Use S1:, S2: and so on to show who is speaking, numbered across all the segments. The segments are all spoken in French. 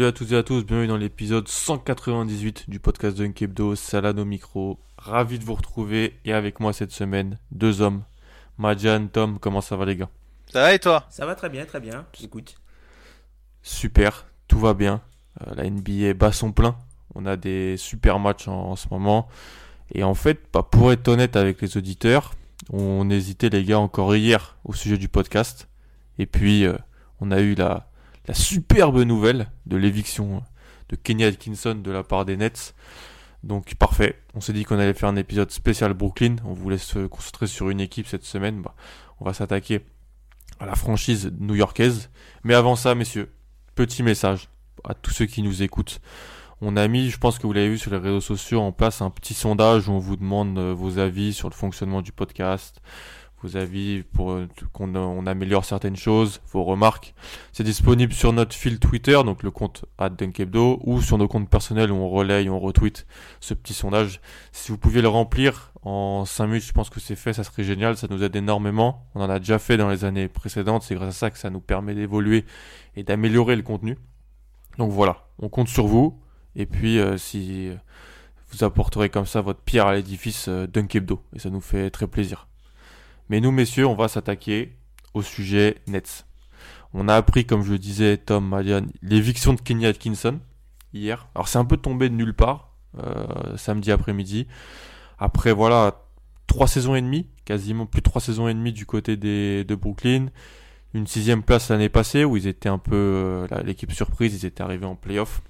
S1: Salut à toutes et à tous, bienvenue dans l'épisode 198 du podcast de Nkebdo, Salade au micro. Ravi de vous retrouver et avec moi cette semaine, deux hommes. Madjan, Tom, comment ça va les gars?
S2: Ça va et toi?
S3: Ça va très bien, très bien. Écoute.
S1: Super, tout va bien. Euh, la NBA bat son plein. On a des super matchs en, en ce moment. Et en fait, bah, pour être honnête avec les auditeurs, on hésitait les gars encore hier au sujet du podcast. Et puis, euh, on a eu la, la superbe nouvelle de l'éviction de Kenny Atkinson de la part des Nets. Donc parfait, on s'est dit qu'on allait faire un épisode spécial Brooklyn, on voulait se concentrer sur une équipe cette semaine, bah, on va s'attaquer à la franchise new-yorkaise. Mais avant ça, messieurs, petit message à tous ceux qui nous écoutent. On a mis, je pense que vous l'avez vu sur les réseaux sociaux, en place un petit sondage où on vous demande euh, vos avis sur le fonctionnement du podcast, vos avis pour euh, qu'on on améliore certaines choses, vos remarques. C'est disponible sur notre fil Twitter, donc le compte @dunkebdo, ou sur nos comptes personnels où on relaye, on retweet ce petit sondage. Si vous pouviez le remplir en 5 minutes, je pense que c'est fait, ça serait génial, ça nous aide énormément. On en a déjà fait dans les années précédentes, c'est grâce à ça que ça nous permet d'évoluer et d'améliorer le contenu. Donc voilà, on compte sur vous. Et puis euh, si vous apporterez comme ça votre pierre à l'édifice euh, Dunkebdo, et ça nous fait très plaisir. Mais nous, messieurs, on va s'attaquer au sujet Nets. On a appris, comme je le disais, Tom, Malian, l'éviction de Kenny Atkinson hier. Alors c'est un peu tombé de nulle part, euh, samedi après-midi. Après, voilà, trois saisons et demie, quasiment plus de trois saisons et demie du côté des, de Brooklyn. Une sixième place l'année passée où ils étaient un peu euh, l'équipe surprise, ils étaient arrivés en playoff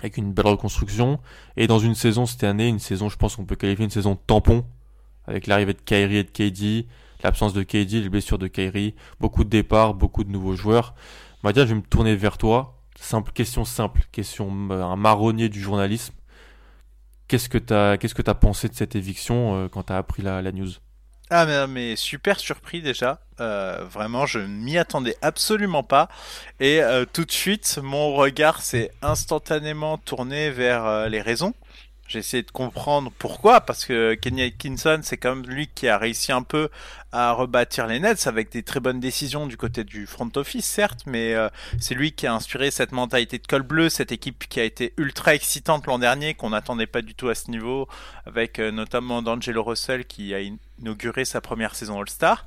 S1: avec une belle reconstruction. Et dans une saison cette année, une saison, je pense qu'on peut qualifier une saison tampon avec l'arrivée de Kyrie et de KD, l'absence de KD, les blessures de Kyrie, beaucoup de départs, beaucoup de nouveaux joueurs. Madia, je vais me tourner vers toi. Simple question simple, question euh, un marronnier du journalisme. Qu'est-ce que t'as qu'est-ce que pensé de cette éviction euh, quand t'as appris la, news?
S2: Ah mais, super surpris déjà. Euh, vraiment, je m'y attendais absolument pas. Et euh, tout de suite, mon regard s'est instantanément tourné vers les raisons. J'ai essayé de comprendre pourquoi, parce que Kenny Atkinson, c'est quand même lui qui a réussi un peu à rebâtir les Nets avec des très bonnes décisions du côté du front office, certes, mais euh, c'est lui qui a inspiré cette mentalité de col bleu, cette équipe qui a été ultra excitante l'an dernier, qu'on n'attendait pas du tout à ce niveau, avec euh, notamment D'Angelo Russell qui a inauguré sa première saison All-Star.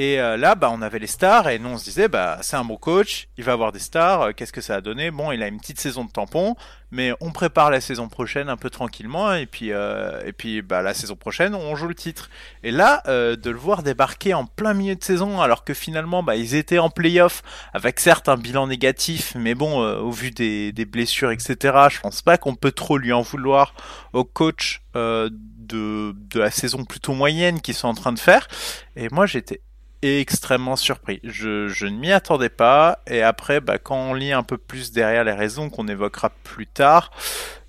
S2: Et euh, là, bah, on avait les stars et nous on se disait, bah, c'est un bon coach, il va avoir des stars. euh, Qu'est-ce que ça a donné? Bon, il a une petite saison de tampon, mais on prépare la saison prochaine un peu tranquillement et puis euh, et puis bah la saison prochaine on joue le titre. Et là, de le voir débarquer en plein milieu de saison, alors que finalement, ils étaient en playoff avec certes un bilan négatif, mais bon, au vu des, blessures, etc. Je pense pas qu'on peut trop lui en vouloir au coach de la saison plutôt moyenne qu'ils sont en train de faire. Et moi, j'étais extrêmement surpris. Je, ne m'y attendais pas. Et après, bah, quand on lit un peu plus derrière les raisons qu'on évoquera plus tard,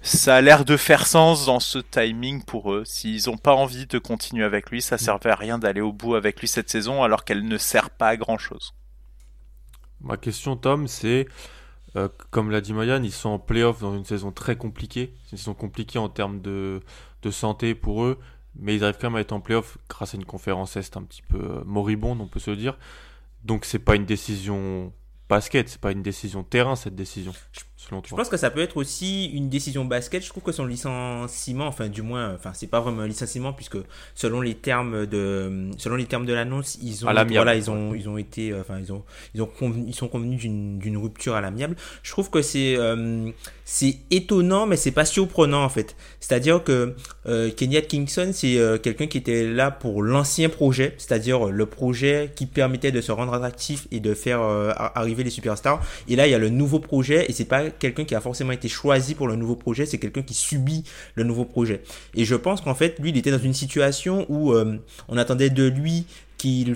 S2: ça a l'air de faire sens dans ce timing pour eux. S'ils n'ont pas envie de continuer avec lui, ça servait à rien d'aller au bout avec lui cette saison alors qu'elle ne sert pas à grand chose.
S1: Ma question, Tom, c'est Euh, comme l'a dit Mayan, ils sont en playoff dans une saison très compliquée. C'est une saison compliquée en termes de santé pour eux, mais ils arrivent quand même à être en playoff grâce à une conférence Est un petit peu euh, moribonde, on peut se le dire. Donc c'est pas une décision basket, c'est pas une décision terrain cette décision, selon
S3: Je pense que ça peut être aussi une décision basket. Je trouve que son licenciement, enfin du moins, enfin c'est pas vraiment un licenciement puisque selon les termes de, selon les termes de l'annonce, ils ont,
S1: À
S3: voilà, ils ont, ils ont été, euh, enfin ils ont, ils ont, convenu- ils sont convenus d'une, d'une rupture à l'amiable. Je trouve que c'est, euh, c'est étonnant, mais c'est pas surprenant en fait. C'est-à-dire que euh, Kenny Atkinson, c'est euh, quelqu'un qui était là pour l'ancien projet, c'est-à-dire euh, le projet qui permettait de se rendre attractif et de faire euh, arriver les superstars. Et là, il y a le nouveau projet, et c'est pas quelqu'un qui a forcément été choisi pour le nouveau projet, c'est quelqu'un qui subit le nouveau projet. Et je pense qu'en fait, lui, il était dans une situation où on attendait de lui qu'il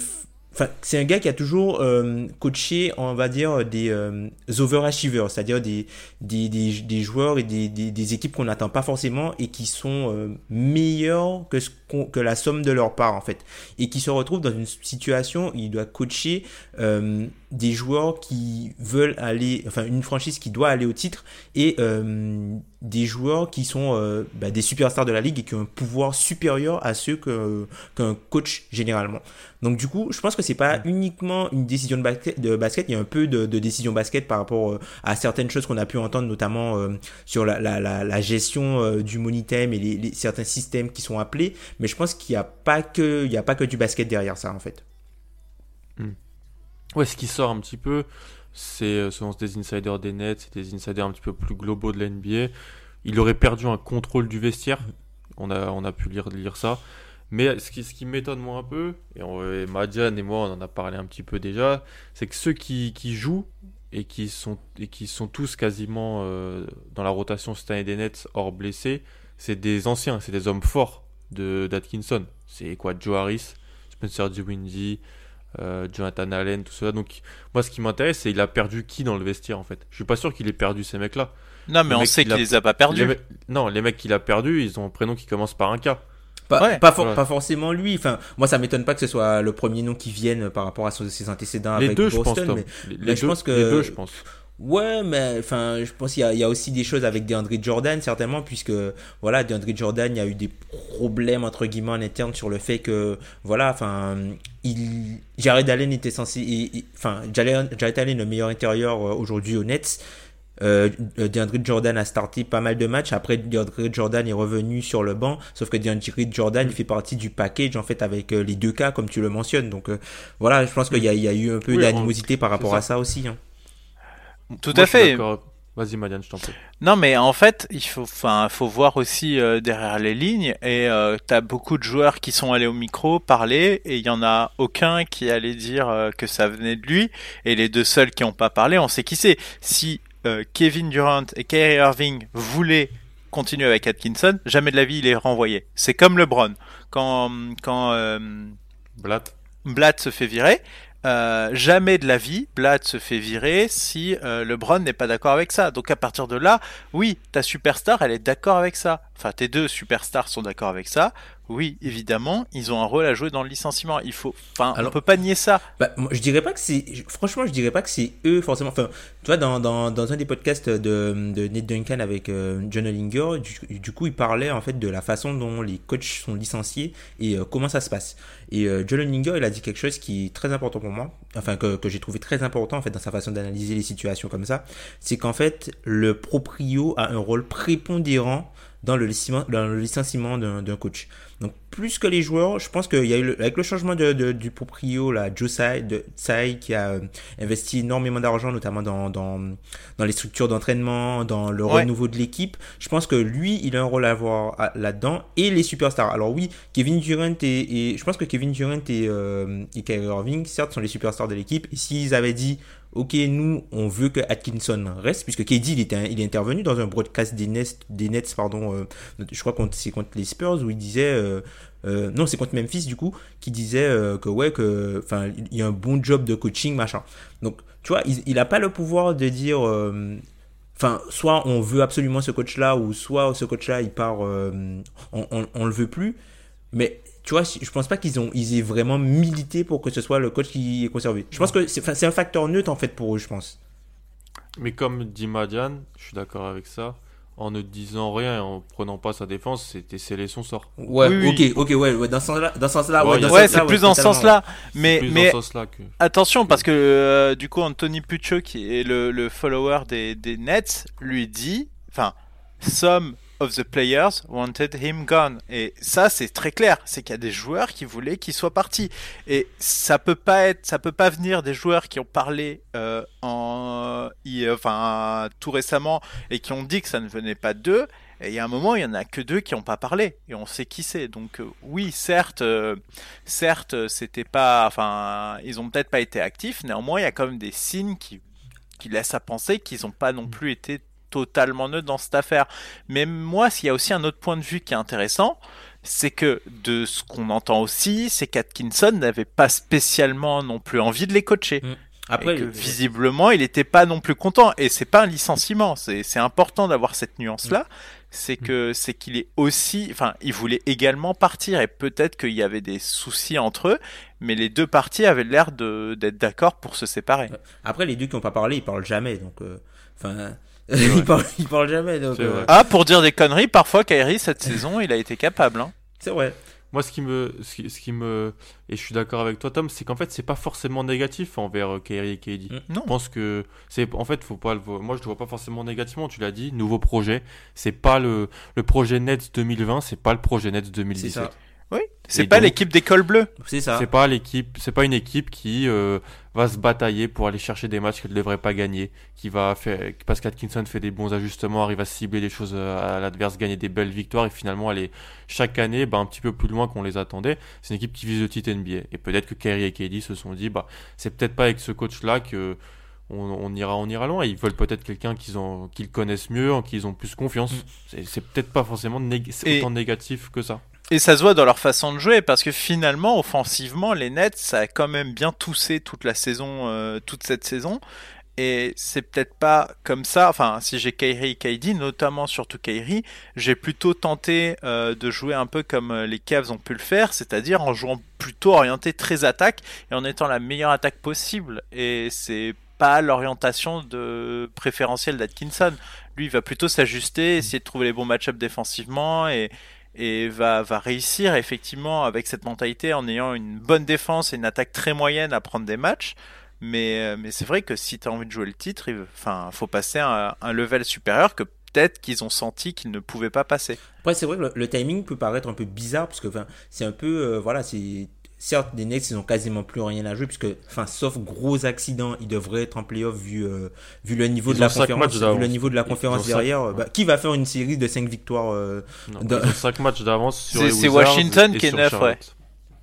S3: C'est un gars qui a toujours euh, coaché, on va dire, des euh, overachievers, c'est-à-dire des, des, des, joueurs et des, des, des équipes qu'on n'attend pas forcément et qui sont euh, meilleurs que, ce que la somme de leur part, en fait. Et qui se retrouvent dans une situation où il doit coacher euh, des joueurs qui veulent aller, enfin, une franchise qui doit aller au titre et euh, des joueurs qui sont euh, bah, des superstars de la ligue et qui ont un pouvoir supérieur à ceux qu'un coach généralement. Donc du coup, je pense que c'est pas uniquement une décision de basket, de basket, il y a un peu de, de décision basket par rapport euh, à certaines choses qu'on a pu entendre, notamment euh, sur la, la, la, la gestion euh, du money time et les, les- certains systèmes qui sont appelés. Mais je pense qu'il n'y a pas que, il y a pas que du basket derrière ça en fait.
S1: Ouais, ce qui sort un petit peu, c'est selon des insiders des Nets, c'est des insiders un petit peu plus globaux de la NBA. Il aurait perdu un contrôle du vestiaire. On a, on a pu lire, lire ça. Mais ce qui, ce qui m'étonne moi un peu, et, on, et Madiane et moi on en a parlé un petit peu déjà, c'est que ceux qui, qui jouent et qui sont, et qui sont tous quasiment euh, dans la rotation cette année des Nets hors blessés, c'est des anciens, c'est des hommes forts de d'Atkinson. C'est quoi Joe Harris, Spencer Dinwiddie, euh, Jonathan Allen, tout cela. Donc moi ce qui m'intéresse c'est il a perdu qui dans le vestiaire en fait? Je suis pas sûr qu'il ait perdu ces mecs-là.
S2: Non, mais on sait
S1: il
S2: qu'il
S1: a-
S2: les a pas perdus.
S1: Les Non, les mecs qu'il a perdu, ils ont un prénom qui commence par un K.
S3: Pas,
S2: Ouais.
S3: pas, for-
S1: Ouais.
S3: pas forcément lui. Enfin, moi, ça m'étonne pas que ce soit le premier nom qui vienne par rapport à son- ses antécédents
S1: les
S3: avec
S1: deux, je pense.
S3: Boston. Mais
S1: Les,
S3: mais
S1: les
S3: je
S1: deux,
S3: pense que-
S1: les deux, je pense.
S3: Ouais, mais enfin, je pense qu'il y, a- il y a aussi des choses avec DeAndre Jordan, certainement, puisque voilà, DeAndre Jordan, il y a eu des problèmes entre guillemets en interne sur le fait que voilà, enfin, il Jared Allen était censé, enfin, Jared, Jared Allen le meilleur intérieur euh, aujourd'hui au Nets. Euh, DeAndre Jordan a starté pas mal de matchs. Après, DeAndre Jordan est revenu sur le banc. Sauf que DeAndre Jordan, il fait partie du package, en fait, avec euh, les deux cas, comme tu le mentionnes. Donc, euh, voilà, je pense qu'il y, a- il y a eu un peu
S1: Oui,
S3: d'animosité par rapport
S1: ça.
S3: à ça aussi. hein.
S2: Tout
S1: Moi,
S2: à fait.
S1: Vas-y, Marianne, je t'en prie.
S2: Non, mais en fait, il faut, enfin, faut voir aussi euh, derrière les lignes. Et euh, t'as beaucoup de joueurs qui sont allés au micro parler, et il y en a aucun qui allait dire euh, que ça venait de lui. Et les deux seuls qui ont pas parlé, on sait qui c'est. Si euh, Kevin Durant et Kyrie Irving voulaient continuer avec Atkinson, jamais de la vie il est renvoyé. C'est comme LeBron quand quand euh,
S1: Blatt.
S2: Blatt se fait virer. Euh, jamais de la vie, Blatt se fait virer si euh, LeBron n'est pas d'accord avec ça. Donc à partir de là, oui, ta superstar, elle est d'accord avec ça. Enfin, tes deux superstars sont d'accord avec ça. Oui, évidemment, ils ont un rôle à jouer dans le licenciement. Il faut, enfin, on peut pas nier ça.
S3: Bah, moi, je dirais pas que c'est. Franchement, je dirais pas que c'est eux forcément. Enfin, tu vois, dans, dans, dans un des podcasts de, de Nate Duncan avec euh, John Ollinger, du, du coup, il parlait en fait de la façon dont les coachs sont licenciés et euh, comment ça se passe. Et euh, John Ollinger, il a dit quelque chose qui est très important pour moi, enfin que, que j'ai trouvé très important en fait dans sa façon d'analyser les situations comme ça. C'est qu'en fait, le proprio a un rôle prépondérant dans le licenciement, dans le licenciement d'un coach. Donc plus que les joueurs, je pense qu'il y a eu le- avec le changement de, de- du proprio, là, Joe Tsai, de, Tsai, qui a euh, investi énormément d'argent, notamment dans, dans, dans les structures d'entraînement, dans le
S2: Ouais.
S3: renouveau de l'équipe. Je pense que lui, il a un rôle à avoir là-dedans et les superstars. Alors oui, Kevin Durant et, et je pense que Kevin Durant et, euh, et Kyrie Irving, certes, sont les superstars de l'équipe. Et s'ils avaient dit Ok, nous, on veut que Atkinson reste, puisque KD, il, il est intervenu dans un broadcast des Nets, pardon, euh, je crois que c'est contre les Spurs, où il disait, euh, euh, non, c'est contre Memphis, du coup, qui disait que, ouais, que, enfin, il y a un bon job de coaching, machin. Donc, tu vois, il, il a pas le pouvoir de dire, Enfin, soit on veut absolument ce coach-là, ou soit ce coach-là, il part, on, on, on le veut plus. Mais tu vois, je pense pas qu'ils ont, ils aient vraiment milité pour que ce soit le coach qui est conservé. Je pense que c'est un facteur neutre en fait pour eux, je pense.
S1: Mais comme dit Madiane, je suis d'accord avec ça. En ne disant rien et en prenant pas sa défense, c'était sceller son sort.
S3: Ouais,
S2: Oui, oui.
S3: ok, ok, ouais, ouais, dans ce sens-là, dans ce sens-là,
S1: Ouais,
S3: ouais,
S2: c'est plus dans ce sens-là. Mais, mais
S1: que.
S2: attention, parce que euh, du coup, Anthony Puccio, qui est le, le follower des, des Nets, lui dit, enfin, some of the players wanted him gone. Et ça, c'est très clair. C'est qu'il y a des joueurs qui voulaient qu'il soit parti. Et ça peut pas être, ça peut pas venir des joueurs qui ont parlé euh, en, enfin, tout récemment et qui ont dit que ça ne venait pas d'eux. Et il y a un moment, il y en a que deux qui n'ont pas parlé et on sait qui c'est. Donc euh, oui, certes, euh, certes, c'était pas, enfin, ils ont peut-être pas été actifs. Néanmoins, il y a quand même des signes qui qui laissent à penser qu'ils n'ont pas non plus été totalement neutres dans cette affaire. Mais moi, s'il y a aussi un autre point de vue qui est intéressant, c'est que de ce qu'on entend aussi, c'est qu'Atkinson n'avait pas spécialement non plus envie de les coacher.
S3: Après,
S2: et que
S3: le-
S2: visiblement, il n'était pas non plus content. Et c'est pas un licenciement. C'est important d'avoir cette nuance-là. C'est que c'est qu'il est aussi, enfin, il voulait également partir et peut-être qu'il y avait des soucis entre eux, mais les deux parties avaient l'air de d'être d'accord pour se séparer.
S3: après, les deux qui ont pas parlé, ils parlent jamais, donc, euh, ils parlent jamais, donc, euh.
S2: Ah, pour dire des conneries, parfois Kyrie cette saison, il a été capable. Hein.
S3: c'est vrai.
S1: Moi, ce qui me, ce qui, ce qui me, et je suis d'accord avec toi, Tom, c'est qu'en fait, c'est pas forcément négatif envers euh, Kyrie et KD.
S3: Mm.
S2: Non.
S1: Je pense que c'est, en fait, faut pas le, moi, je le vois pas forcément négativement. Tu l'as dit, nouveau projet. C'est pas le, le projet Nets 2020, c'est pas le projet Nets
S3: C'est
S1: 2017.
S2: Oui. C'est pas l'équipe d'école bleue.
S3: C'est ça.
S1: C'est pas l'équipe, c'est pas une équipe qui euh, va se batailler pour aller chercher des matchs qu'elle ne devrait pas gagner, qui va faire parce qu'Atkinson fait des bons ajustements, arrive à cibler les choses euh, à l'adverse, gagner des belles victoires et finalement aller chaque année bah, un petit peu plus loin qu'on les attendait. C'est une équipe qui vise le titre NBA et peut-être que Kyrie et KD se sont dit bah c'est peut-être pas avec ce coach là que on, on ira on ira loin. Ils veulent peut-être quelqu'un qu'ils ont qu'ils connaissent mieux, en qui ils ont plus confiance. C'est, c'est peut-être pas forcément nég- autant négatif que ça.
S2: Et ça se voit dans leur façon de jouer parce que finalement, offensivement, les Nets, ça a quand même bien toussé toute la saison, euh, toute cette saison. Et c'est peut-être pas comme ça. Enfin, si j'ai Kyrie et KD, notamment surtout Kyrie, j'ai plutôt tenté euh, de jouer un peu comme euh, les Cavs ont pu le faire, c'est-à-dire en jouant plutôt orienté très attaque et en étant la meilleure attaque possible. Et c'est pas l'orientation de préférentielle d'Atkinson. Lui, il va plutôt s'ajuster, essayer de trouver les bons match-ups défensivement et et va, va réussir effectivement avec cette mentalité en ayant une bonne défense et une attaque très moyenne à prendre des matchs. Mais, euh, mais c'est vrai que si tu as envie de jouer le titre, il enfin, faut passer à un level supérieur que peut-être qu'ils ont senti qu'ils ne pouvaient pas passer.
S3: Après, c'est vrai que le, timing peut paraître un peu bizarre, parce que, c'est un peu, euh, voilà, c'est, certes, les Nets, ils ont quasiment plus rien à jouer, puisque, enfin, sauf gros accidents, ils devraient être en playoff vu, euh, vu le niveau
S1: Ils
S3: de la conférence, vu
S1: d'avance.
S3: le niveau de la
S1: Ils
S3: conférence
S1: ont cinq-
S3: derrière. bah, qui va faire une série de 5 victoires, euh,
S1: Non,
S3: Dans-
S1: Ils ont 5 matchs d'avance sur
S2: C'est-
S1: les
S2: c'est
S1: Wizards
S2: Washington
S1: et
S2: qui est
S1: sur
S2: neuf,
S1: Charlotte.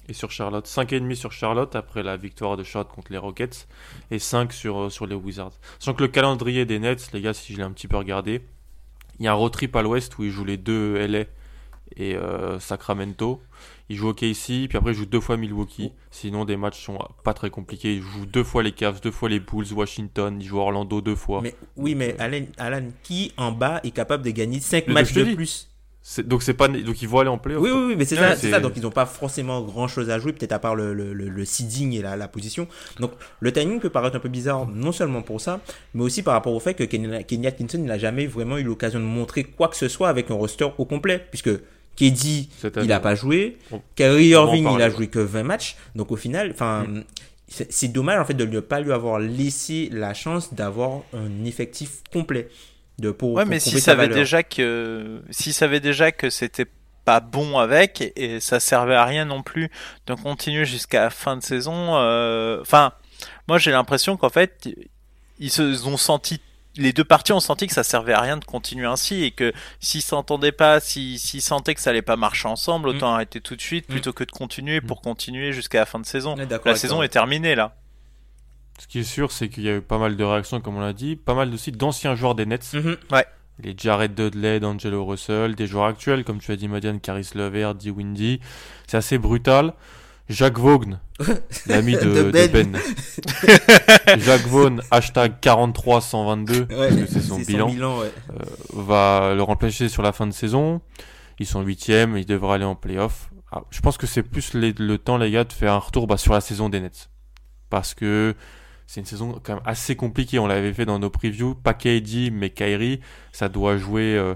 S1: Et sur Charlotte. 5,5 sur Charlotte après la victoire de Charlotte contre les Rockets. Et 5 sur, euh, sur les Wizards. Sachant que le calendrier des Nets, les gars, si je l'ai un petit peu regardé, il y a un road trip à l'ouest où ils jouent les deux LA et euh, Sacramento. Ils jouent au KC, puis après ils jouent deux fois Milwaukee. Sinon, des matchs sont pas très compliqués. Ils jouent deux fois les Cavs, deux fois les Bulls, Washington. Ils jouent Orlando deux fois.
S3: mais, oui, mais Alan, Alan, qui en bas est capable de gagner 5
S1: Mais
S3: matchs de
S1: dis.
S3: plus?
S1: Donc, c'est pas, donc ils vont aller en playoff.
S3: Oui, oui, oui, mais c'est
S1: Ouais,
S3: ça. Donc, ils n'ont pas forcément grand chose à jouer, peut-être à part le, le, le, le seeding et la, la position. Donc, le timing peut paraître un peu bizarre, non seulement pour ça, mais aussi par rapport au fait que Kenny Atkinson n'a jamais vraiment eu l'occasion de montrer quoi que ce soit avec un roster au complet, puisque KD,
S1: Cette
S3: il n'a pas joué.
S1: On-
S3: Kyrie Irving, il a joué que 20 matchs. Donc, au final, enfin,
S1: Mm.
S3: c'est dommage, en fait, de ne pas lui avoir laissé la chance d'avoir un effectif complet. De, pour,
S2: Ouais,
S3: pour
S2: mais
S3: prouver
S2: s'ils
S3: sa
S2: savaient
S3: valeur.
S2: déjà que, s'ils savaient déjà que c'était pas bon avec et, ça servait à rien non plus de continuer jusqu'à la fin de saison. euh, Enfin, moi j'ai l'impression qu'en fait ils se ont senti, les deux parties ont senti que ça servait à rien de continuer ainsi et que s'ils s'entendaient pas, s'ils sentaient que ça allait pas marcher ensemble, autant arrêter tout de suite
S3: Mm.
S2: plutôt que de continuer pour continuer jusqu'à la fin de saison. La saison
S3: toi.
S2: est terminée là.
S1: Ce qui est sûr, c'est qu'il y a eu pas mal de réactions, comme on l'a dit, pas mal aussi d'anciens joueurs des Nets.
S3: Mhm.
S1: Les Jared Dudley, D'Angelo Russell, des joueurs actuels, comme tu as dit, Madiane, Caris Levert, D. Windy. C'est assez brutal. Jacques Vaughan, l'ami de,
S3: De
S1: de
S3: Ben.
S1: Ben. Jacques Vaughan, hashtag 43122,
S3: Ouais,
S1: parce que c'est son bilan,
S3: ouais.
S1: va le remplacer sur la fin de saison. Ils sont huitièmes, ils devraient aller en playoff. Ah, je pense que c'est plus les- le temps, les gars, de faire un retour bah, sur la saison des Nets. Parce que c'est une saison quand même assez compliquée. On l'avait fait dans nos previews. Pas KD, mais Kyrie. Ça doit jouer, euh,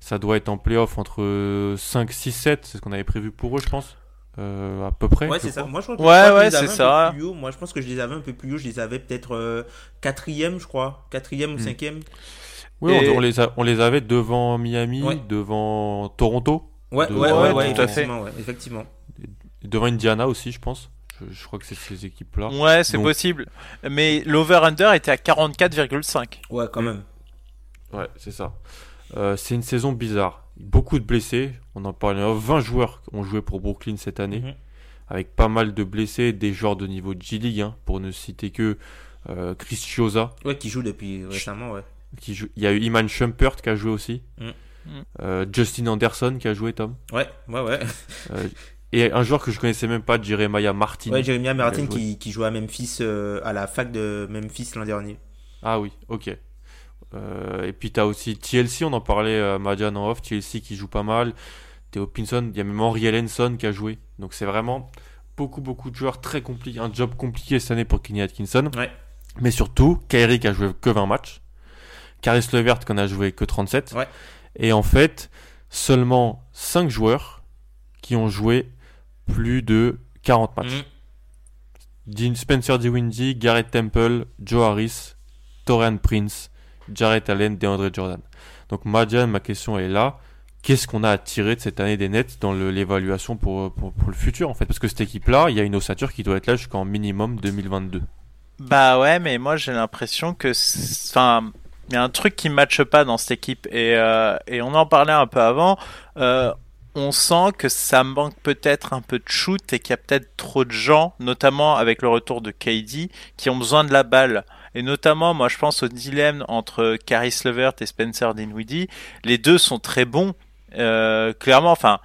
S1: ça doit être en playoff entre 5, 6, 7. C'est ce qu'on avait prévu pour eux, je pense. Euh, à peu près.
S3: Ouais, c'est ça. Moi, je crois que-
S2: Ouais, ouais,
S3: je les avais
S2: c'est
S3: un
S2: ça.
S3: peu plus haut. Moi, je pense que je les avais un peu plus haut. Je les avais peut-être euh, quatrième, je crois. Quatrième ou
S1: Hmm.
S3: cinquième.
S1: Oui,
S2: Et-
S1: on, on les a- on les avait devant Miami,
S3: Ouais.
S1: devant Toronto,
S3: Ouais,
S1: De-
S3: ouais,
S2: ouais,
S3: ouais, ouais,
S2: tout à fait.
S3: effectivement, ouais, effectivement.
S1: devant Indiana aussi, je pense. Je, je crois que c'est ces équipes-là.
S2: Ouais, c'est
S1: Donc-
S2: possible. Mais l'over-under était à 44,5.
S3: Ouais, quand même.
S1: Ouais, c'est ça. Euh, c'est une saison bizarre. Beaucoup de blessés. On en parlait. 20 joueurs ont joué pour Brooklyn cette année.
S3: Mhm.
S1: Avec pas mal de blessés, des joueurs de niveau G-League, hein, pour ne citer que euh, Chris Chioza.
S3: Ouais, qui joue depuis récemment, ouais.
S1: Qui joue... Il y a eu Iman Shumpert qui a joué aussi.
S3: Mhm.
S2: Mhm.
S1: Euh, Justin Anderson qui a joué, Tom.
S3: Ouais, ouais, ouais.
S1: Euh, et un joueur que je connaissais même pas, Jeremiah Martin.
S3: Ouais, Jeremiah Martin
S1: joué.
S3: qui, qui jouait à Memphis, euh, à la fac de Memphis l'an dernier.
S1: Ah oui, ok. Euh, et puis tu as aussi TLC, on en parlait à Madian en off, TLC qui joue pas mal. Theo Pinson, il y a même Henry Ellenson qui a joué. Donc c'est vraiment beaucoup, beaucoup de joueurs très compliqués. Un job compliqué cette année pour Kenny Atkinson.
S3: Ouais.
S1: Mais surtout, Kyrie qui a joué que 20 matchs. Caris Levert qui en a joué que 37.
S3: Ouais.
S1: Et en fait, seulement 5 joueurs qui ont joué plus de 40 matchs. Dean Spencer DeWindy, Garrett Temple, Joe Harris, Torian Prince, Jarrett Allen, DeAndre Jordan. Donc Madian, ma question est là. Qu'est-ce qu'on a à tirer de cette année des Nets dans l'évaluation pour, le futur en fait? Parce que cette équipe-là, il y a une ossature qui doit être là jusqu'en minimum 2022.
S2: Bah ouais, mais moi j'ai l'impression que, enfin, il y a un truc qui matche pas dans cette équipe et euh, et on en parlait un peu avant. Euh, on sent que ça manque peut-être un peu de shoot et qu'il y a peut-être trop de gens, notamment avec le retour de KD, qui ont besoin de la balle. Et notamment, moi, je pense au dilemme entre Caris Levert et Spencer Dinwiddie. Les deux sont très bons. Euh, clairement, enfin,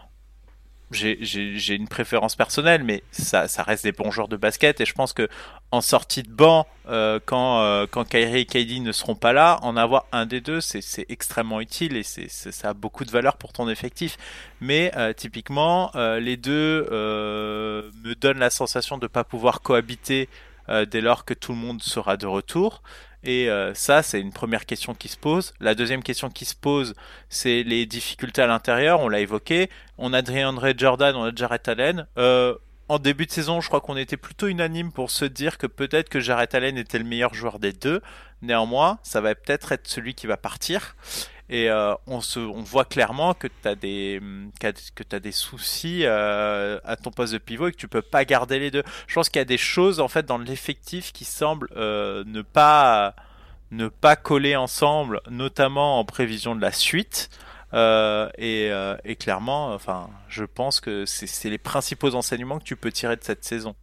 S2: j'ai- une préférence personnelle, mais ça, ça reste des bons joueurs de basket. Et je pense que en sortie de banc, euh, quand, euh, quand Kyrie et KD ne seront pas là, en avoir un des deux, c'est extrêmement utile et c'est- ça a beaucoup de valeur pour ton effectif. Mais euh, typiquement, les deux me donnent la sensation de pas pouvoir cohabiter dès lors que tout le monde sera de retour. Et euh, ça, c'est une première question qui se pose. La deuxième question qui se pose, c'est les difficultés à l'intérieur. On l'a évoqué. On a DeAndre Jordan, on a Jarrett Allen. Euh, en début de saison, je crois qu'on était plutôt unanime pour se dire que peut-être que Jarrett Allen était le meilleur joueur des deux. Néanmoins, ça va peut-être être celui qui va partir. Et euh, on, se, on voit clairement que tu as des, t'as des soucis euh, à ton poste de pivot et que tu peux pas garder les deux. Je pense qu'il y a des choses en fait dans l'effectif qui semblent euh, ne pas ne pas coller ensemble, notamment en prévision de la suite. Et, clairement, enfin, je pense que c'est les principaux enseignements que tu peux tirer de cette saison.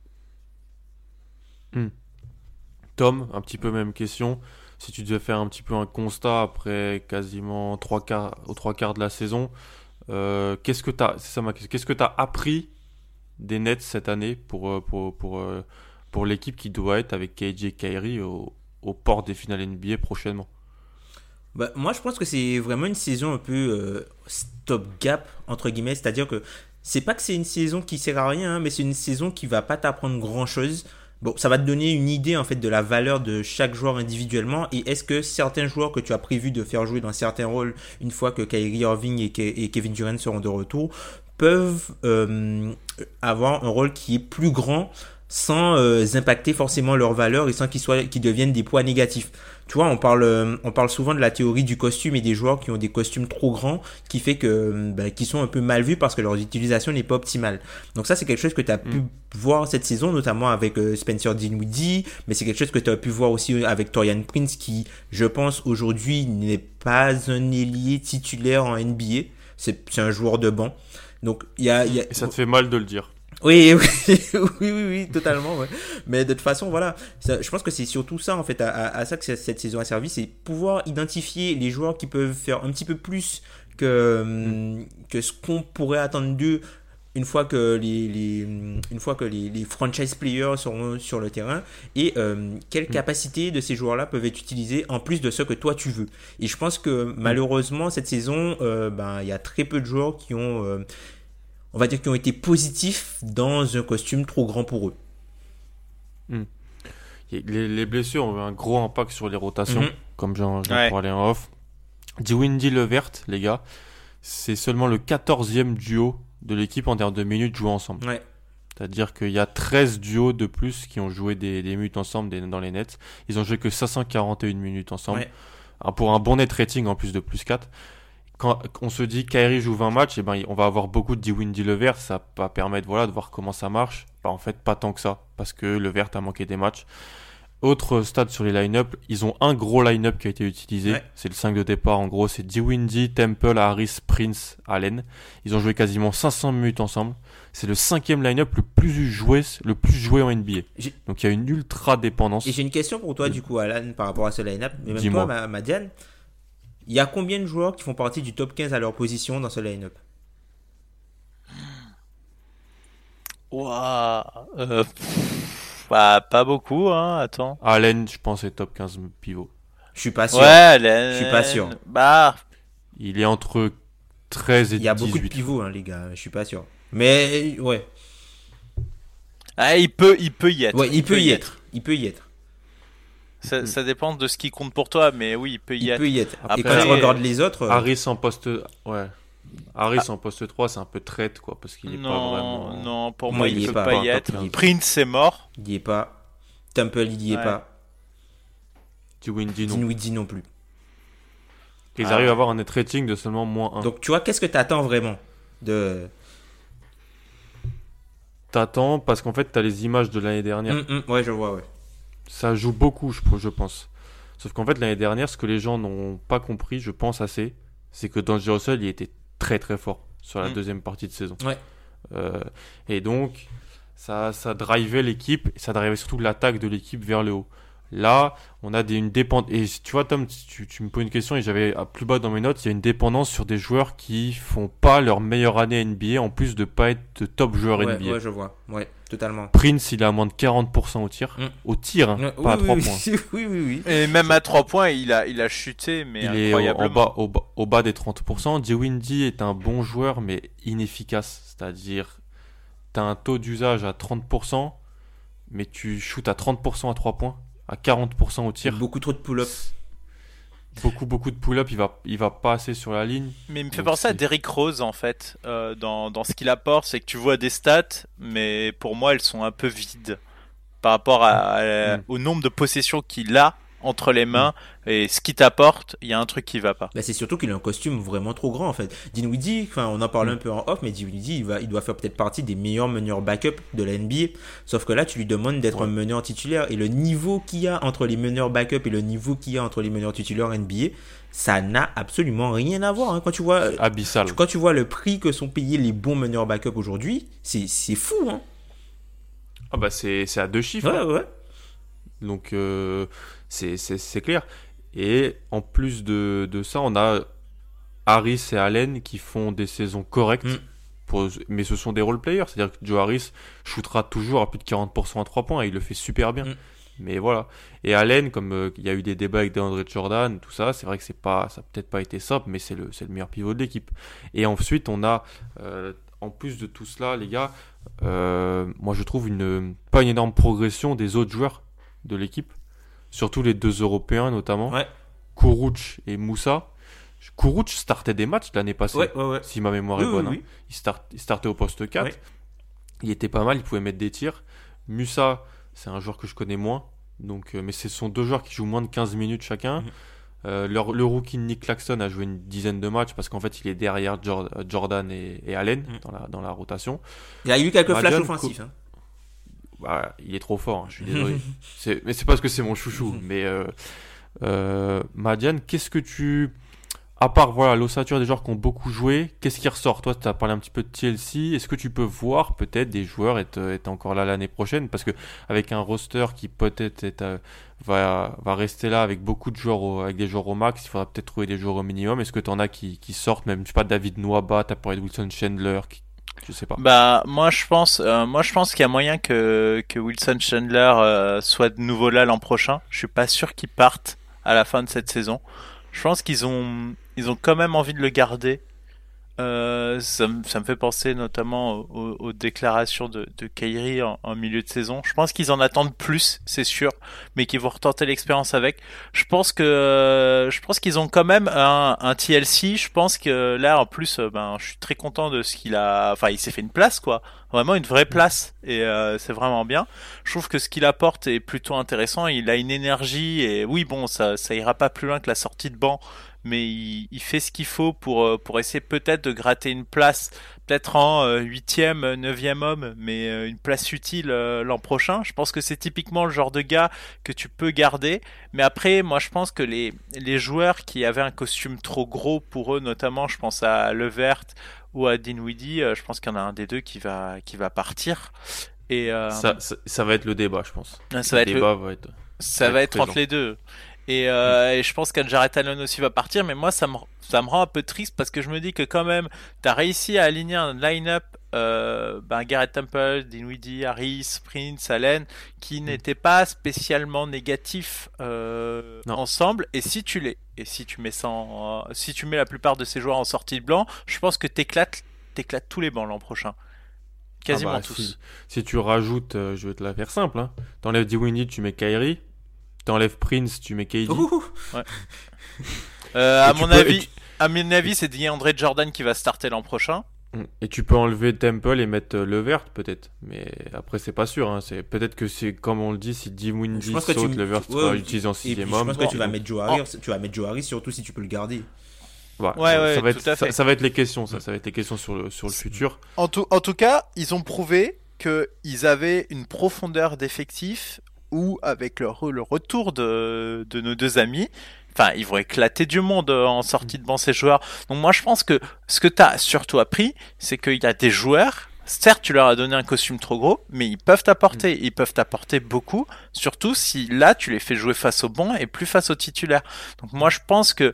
S1: Tom, un petit peu même question. Si tu devais faire un petit peu un constat après quasiment trois quarts, aux trois quarts de la saison, euh, qu'est-ce que tu as, c'est ça ma qu'est-ce que tu as appris des Nets cette année pour, euh, pour, pour, euh, pour l'équipe qui doit être avec KJ Kyrie au, au port des finales NBA prochainement?
S3: Bah, moi, je pense que c'est vraiment une saison un peu euh, stop gap, entre guillemets. C'est-à-dire que c'est pas que c'est une saison qui sert à rien, hein, mais c'est une saison qui va pas t'apprendre grand-chose. Bon, ça va te donner une idée en fait de la valeur de chaque joueur individuellement. Et est-ce que certains joueurs que tu as prévu de faire jouer dans certains rôles une fois que Kyrie Irving et, Ke- et Kevin Durant seront de retour peuvent euh, avoir un rôle qui est plus grand sans euh, impacter forcément leur valeur et sans qu'ils soient qu'ils deviennent des poids négatifs. Tu vois, on parle euh, on parle souvent de la théorie du costume et des joueurs qui ont des costumes trop grands, qui fait que euh, ben, qui sont un peu mal vus parce que leur utilisation n'est pas optimale. Donc ça c'est quelque chose que tu as pu voir cette saison notamment avec euh, Spencer Dinwiddie, mais c'est quelque chose que tu as pu voir aussi avec Torian Prince qui je pense aujourd'hui n'est pas un ailier titulaire en NBA, c'est c'est un joueur de banc. Donc il y a, y a
S1: Et ça te fait mal de le dire.
S3: Oui, oui, oui, oui, oui, totalement. Ouais. Mais de toute façon, voilà, ça, je pense que c'est surtout ça en fait, à, à- à ça que cette saison a servi, c'est pouvoir identifier les joueurs qui peuvent faire un petit peu plus que hum, que ce qu'on pourrait attendre d'eux une fois que les, les une fois que les, les franchise players seront sur le terrain et euh, quelles capacités de ces joueurs-là peuvent être utilisées en plus de ce que toi tu veux. Et je pense que malheureusement cette saison, euh, ben il y a très peu de joueurs qui ont euh, on va dire, qui ont été positifs dans un costume trop grand pour eux.
S1: Il les, les blessures ont eu un gros impact sur les rotations,
S3: Mhm.
S1: comme j'en
S2: Ouais.
S1: parlais en off. Windy Levert, les gars, c'est seulement le 14e duo de l'équipe en termes de minutes jouées ensemble.
S3: Ouais.
S1: C'est-à-dire qu'il y a 13 duos de plus qui ont joué des, des minutes ensemble des- dans les nets. Ils ont joué que 541 minutes ensemble.
S3: Ouais.
S1: Ah, Pour un bon net rating en plus de plus 4. Quand on se dit Kyrie joue 20 matchs, et ben, on va avoir beaucoup de Windy Levert. Ça va permettre voilà, de voir comment ça marche. Bah, en fait, pas tant que ça. Parce que Levert a manqué des matchs. Autre stade sur les line-up, ils ont un gros line-up qui a été utilisé.
S3: Ouais.
S1: C'est le 5 de départ en gros. C'est Windy, Temple, Harris, Prince, Allen. Ils ont joué quasiment 500 minutes ensemble. C'est le cinquième line-up le plus joué, le plus joué en NBA. Donc il y a une ultra dépendance.
S3: Et j'ai une question pour toi, du coup, Alan, par rapport à ce line-up. Mais même toi, Ma- Madiane, il y a combien de joueurs qui font partie du top 15 à leur position dans ce line-up?
S2: Ouah, euh, pff, bah, pas beaucoup, hein, attends.
S1: Allen, je pense, est top 15 pivot.
S3: Je suis pas sûr.
S2: Ouais, Allen,
S3: Je suis pas sûr.
S2: Bah,
S1: Il est entre 13 et
S3: Il y a
S1: 18.
S3: beaucoup de pivots, hein, les gars. Je suis pas sûr. Mais ouais,
S2: ah, il peut, il peut y être.
S3: ouais, il, peut y être. Il peut y être.
S2: Ça, ça dépend de ce qui compte pour toi, mais oui, il peut y
S3: Il
S2: être.
S3: peut y être. Et
S2: Après-
S3: quand tu regardes les autres, euh,
S1: Harris en poste... Ouais. Harris en poste 3, c'est un peu traite, quoi, parce qu'il est pas
S2: non,
S1: vraiment...
S2: non, pour
S3: Moi,
S2: moi,
S3: il est
S2: peut
S3: pas,
S2: y être.
S3: top, il y est pas.
S2: Prince est mort.
S3: il y est pas. Temple, il y est
S2: Ouais.
S3: pas.
S1: Windy, non.
S3: Dinwiddie non plus.
S1: Ils
S2: Ah.
S1: arrivent à avoir un net rating de seulement moins 1.
S3: Donc tu vois, qu'est-ce que tu attends vraiment de
S1: T'attends, parce qu'en fait, t'as les images de l'année dernière.
S3: Hum, hum, Ouais, je vois, ouais.
S1: Ça joue beaucoup, je, je pense. Sauf qu'en fait, l'année dernière, ce que les gens n'ont pas compris, je pense assez, c'est que dans le Russell, il était très très fort sur la
S2: Mm.
S1: deuxième partie de saison.
S3: Ouais.
S1: Euh, et donc, ça, ça drivait l'équipe, ça drivait surtout l'attaque de l'équipe vers le haut. Là, on a des, une dépendance. Et tu vois, Tom, tu, tu me poses une question et j'avais à plus bas dans mes notes, il y a une dépendance sur des joueurs qui font pas leur meilleure année NBA en plus de pas être de top joueurs
S3: Ouais,
S1: NBA.
S3: ouais, je vois. Ouais, totalement.
S1: Prince, il a moins de 40% au tir.
S3: Mm.
S1: Au tir, hein, pas à
S3: oui,
S1: 3
S3: oui,
S1: points.
S3: oui, oui, oui.
S2: Et même à 3 points, il a, il a chuté, mais
S1: Il est au, bas, au, bas, au bas des 30%. Windy est un bon joueur, mais inefficace. C'est-à-dire, tu as un taux d'usage à 30%, mais tu shootes à 30% à 3 points, à 40% au tir.
S3: Beaucoup trop de pull-up.
S1: Beaucoup, beaucoup de pull-up, il va, il va pas assez sur la ligne.
S2: Mais il me fait
S1: Donc
S2: penser à Derrick Rose en fait, euh, dans, dans ce qu'il apporte, c'est que tu vois des stats, mais pour moi elles sont un peu vides par rapport à, à-
S1: Mm.
S2: au nombre de possessions qu'il a entre les mains et ce qu'il t'apporte, il y a un truc qui va pas.
S3: Bah, c'est surtout qu'il a un costume vraiment trop grand en fait. Dinwiddie, enfin on en parle
S1: Mm.
S3: un peu en off, mais Dinwiddie il, va, il doit faire peut-être partie des meilleurs meneurs backup de la NBA. Sauf que là tu lui demandes d'être
S1: Ouais.
S3: un meneur titulaire et le niveau qu'il y a entre les meneurs backup et le niveau qu'il y a entre les meneurs titulaires NBA, ça n'a absolument rien à voir. hein. Quand tu vois,
S1: Abyssal.
S3: quand tu vois le prix que sont payés les bons meneurs backup aujourd'hui, c'est c'est fou. Hein.
S1: Ah bah c'est c'est à deux chiffres.
S3: Ouais, ouais.
S1: Donc euh, c'est c'est- c'est clair. Et en plus de, de ça, on a Harris et Allen qui font des saisons correctes.
S3: Mm.
S1: Pour, mais ce sont des role players. C'est-à-dire que Joe Harris shootera toujours à plus de 40% à 3 points et il le fait super bien.
S3: Mm.
S1: Mais voilà. Et Allen, comme euh, il y a eu des débats avec DeAndre Jordan, tout ça, c'est vrai que c'est pas, ça a peut-être pas été simple, mais c'est le, c'est le meilleur pivot de l'équipe. Et ensuite, on a, euh, en plus de tout cela, les gars, euh, moi je trouve une, pas une énorme progression des autres joueurs de l'équipe, surtout les deux Européens notamment,
S3: Ouais.
S1: Kuruc et Moussa. Kuruc startait des matchs l'année passée,
S3: Ouais, ouais, ouais.
S1: si ma mémoire
S3: Oui,
S1: est
S3: oui,
S1: bonne. hein. Il, start- il startait au poste 4.
S3: Ouais.
S1: Il était pas mal, il pouvait mettre des tirs. Musa, c'est un joueur que je connais moins. Donc, euh, mais ce sont deux joueurs qui jouent moins de 15 minutes chacun.
S3: Mhm.
S1: Euh, le rookie Nick Claxton a joué une dizaine de matchs parce qu'en fait il est derrière Jor- Jordan et, et Allen
S3: Mhm.
S1: dans, la, dans la rotation.
S3: Il y a eu quelques
S1: Madian,
S3: flashs offensifs. hein.
S1: Bah, il est trop fort, hein, je suis désolé. C'est- mais c'est parce que c'est mon chouchou. mais euh, euh, Madiane, qu'est-ce que tu. À part voilà, l'ossature des joueurs qui ont beaucoup joué, qu'est-ce qui ressort? Toi, tu as parlé un petit peu de TLC. Est-ce que tu peux voir peut-être des joueurs être, être encore là l'année prochaine? Parce que avec un roster qui peut-être euh, va, va rester là avec beaucoup de joueurs, au- avec des joueurs au max, il faudra peut-être trouver des joueurs au minimum. Est-ce que tu en as qui, qui sortent? Même, je sais pas, David Nwaba, tu as parlé de Wilson Chandler, qui- je sais pas.
S2: Bah moi je pense, euh, moi je pense qu'il y a moyen que que Wilson Chandler euh, soit de nouveau là l'an prochain. Je suis pas sûr qu'il parte à la fin de cette saison. Je pense qu'ils ont ils ont quand même envie de le garder Euh, ça, me- fait penser notamment aux, déclarations de, de Kyrie en, milieu de saison. Je pense qu'ils en attendent plus, c'est sûr, mais qu'ils vont retenter l'expérience avec. Je pense que euh, je pense qu'ils ont quand même un, TLC. Je pense que là, en plus, euh, ben, je suis très content de ce qu'il a. Enfin, il s'est fait une place, quoi. Vraiment une vraie place, et c'est vraiment bien. Je trouve que ce qu'il apporte est plutôt intéressant. Il a une énergie, et oui, bon, ça, ça ira pas plus loin que la sortie de banc mais il, il fait ce qu'il faut pour euh, pour essayer peut-être de gratter une place, peut-être en euh, huitième, neuvième homme, mais euh, une place utile euh, l'an prochain. Je pense que c'est typiquement le genre de gars que tu peux garder. Mais après, moi, je pense que les les joueurs qui avaient un costume trop gros pour eux, notamment, je pense à Levert ou à Dinwiddie, euh, je pense qu'il y en a un des deux qui va qui va partir. Et euh,
S1: Ça, ça, ça va être le débat, je pense.
S2: ça va être
S1: le
S2: le-
S1: débat va être.
S2: ça va être entre les deux. Et, euh, et je pense qu'Aljaret Allen aussi va partir, mais moi ça me, ça me rend un peu triste parce que je me dis que quand même, t'as réussi à aligner un line-up, euh, ben Garrett Temple, Dinwiddie, Harris, Prince, Allen, qui n'étaient pas spécialement négatifs euh, ensemble. Et si tu les, et si tu mets en- si tu mets la plupart de ces joueurs en sortie de blanc, je pense que t'éclates, t'éclates tous les bancs l'an prochain, quasiment
S1: Ah bah,
S2: tous.
S1: Si, si tu rajoutes, je vais te la faire simple. Hein. T'enlèves Deweyne, tu mets Kyrie. T'enlèves Prince, tu mets KD.
S3: Ouh.
S2: Euh, à mon
S1: peux-
S2: avis,
S1: tu-
S2: à mon avis, c'est DeAndre Jordan qui va starter l'an prochain.
S1: Et tu peux enlever Temple et mettre euh, Levert peut-être. Mais après c'est pas sûr. Hein. C'est peut-être que c'est comme on le dit, si
S3: pense que tu-
S1: saute, Levert
S3: ouais,
S1: sera
S3: ouais.
S1: utilisé en
S3: Et puis,
S1: sixième
S3: je pense que tu vas mettre Joe Harris, tu vas mettre Joe Harris surtout si tu peux le garder.
S1: voilà.
S2: Ouais, ouais,
S1: ça, va
S2: tout
S1: être,
S2: à fait.
S1: ça, ça va être les questions. Ça, ça va être les questions sur le sur le futur.
S2: En tout, en tout cas, ils ont prouvé qu'ils avaient une profondeur d'effectifs où, avec le, re- le retour de, de nos deux amis, enfin, ils vont éclater du monde euh, en sortie de banc ces joueurs. Donc moi, je pense que ce que tu as surtout appris, c'est qu'il y a des joueurs. Certes, tu leur as donné un costume trop gros, mais ils peuvent t'apporter, ils peuvent t'apporter beaucoup, surtout si là tu les fais jouer face au banc et plus face aux titulaires. Donc moi je pense que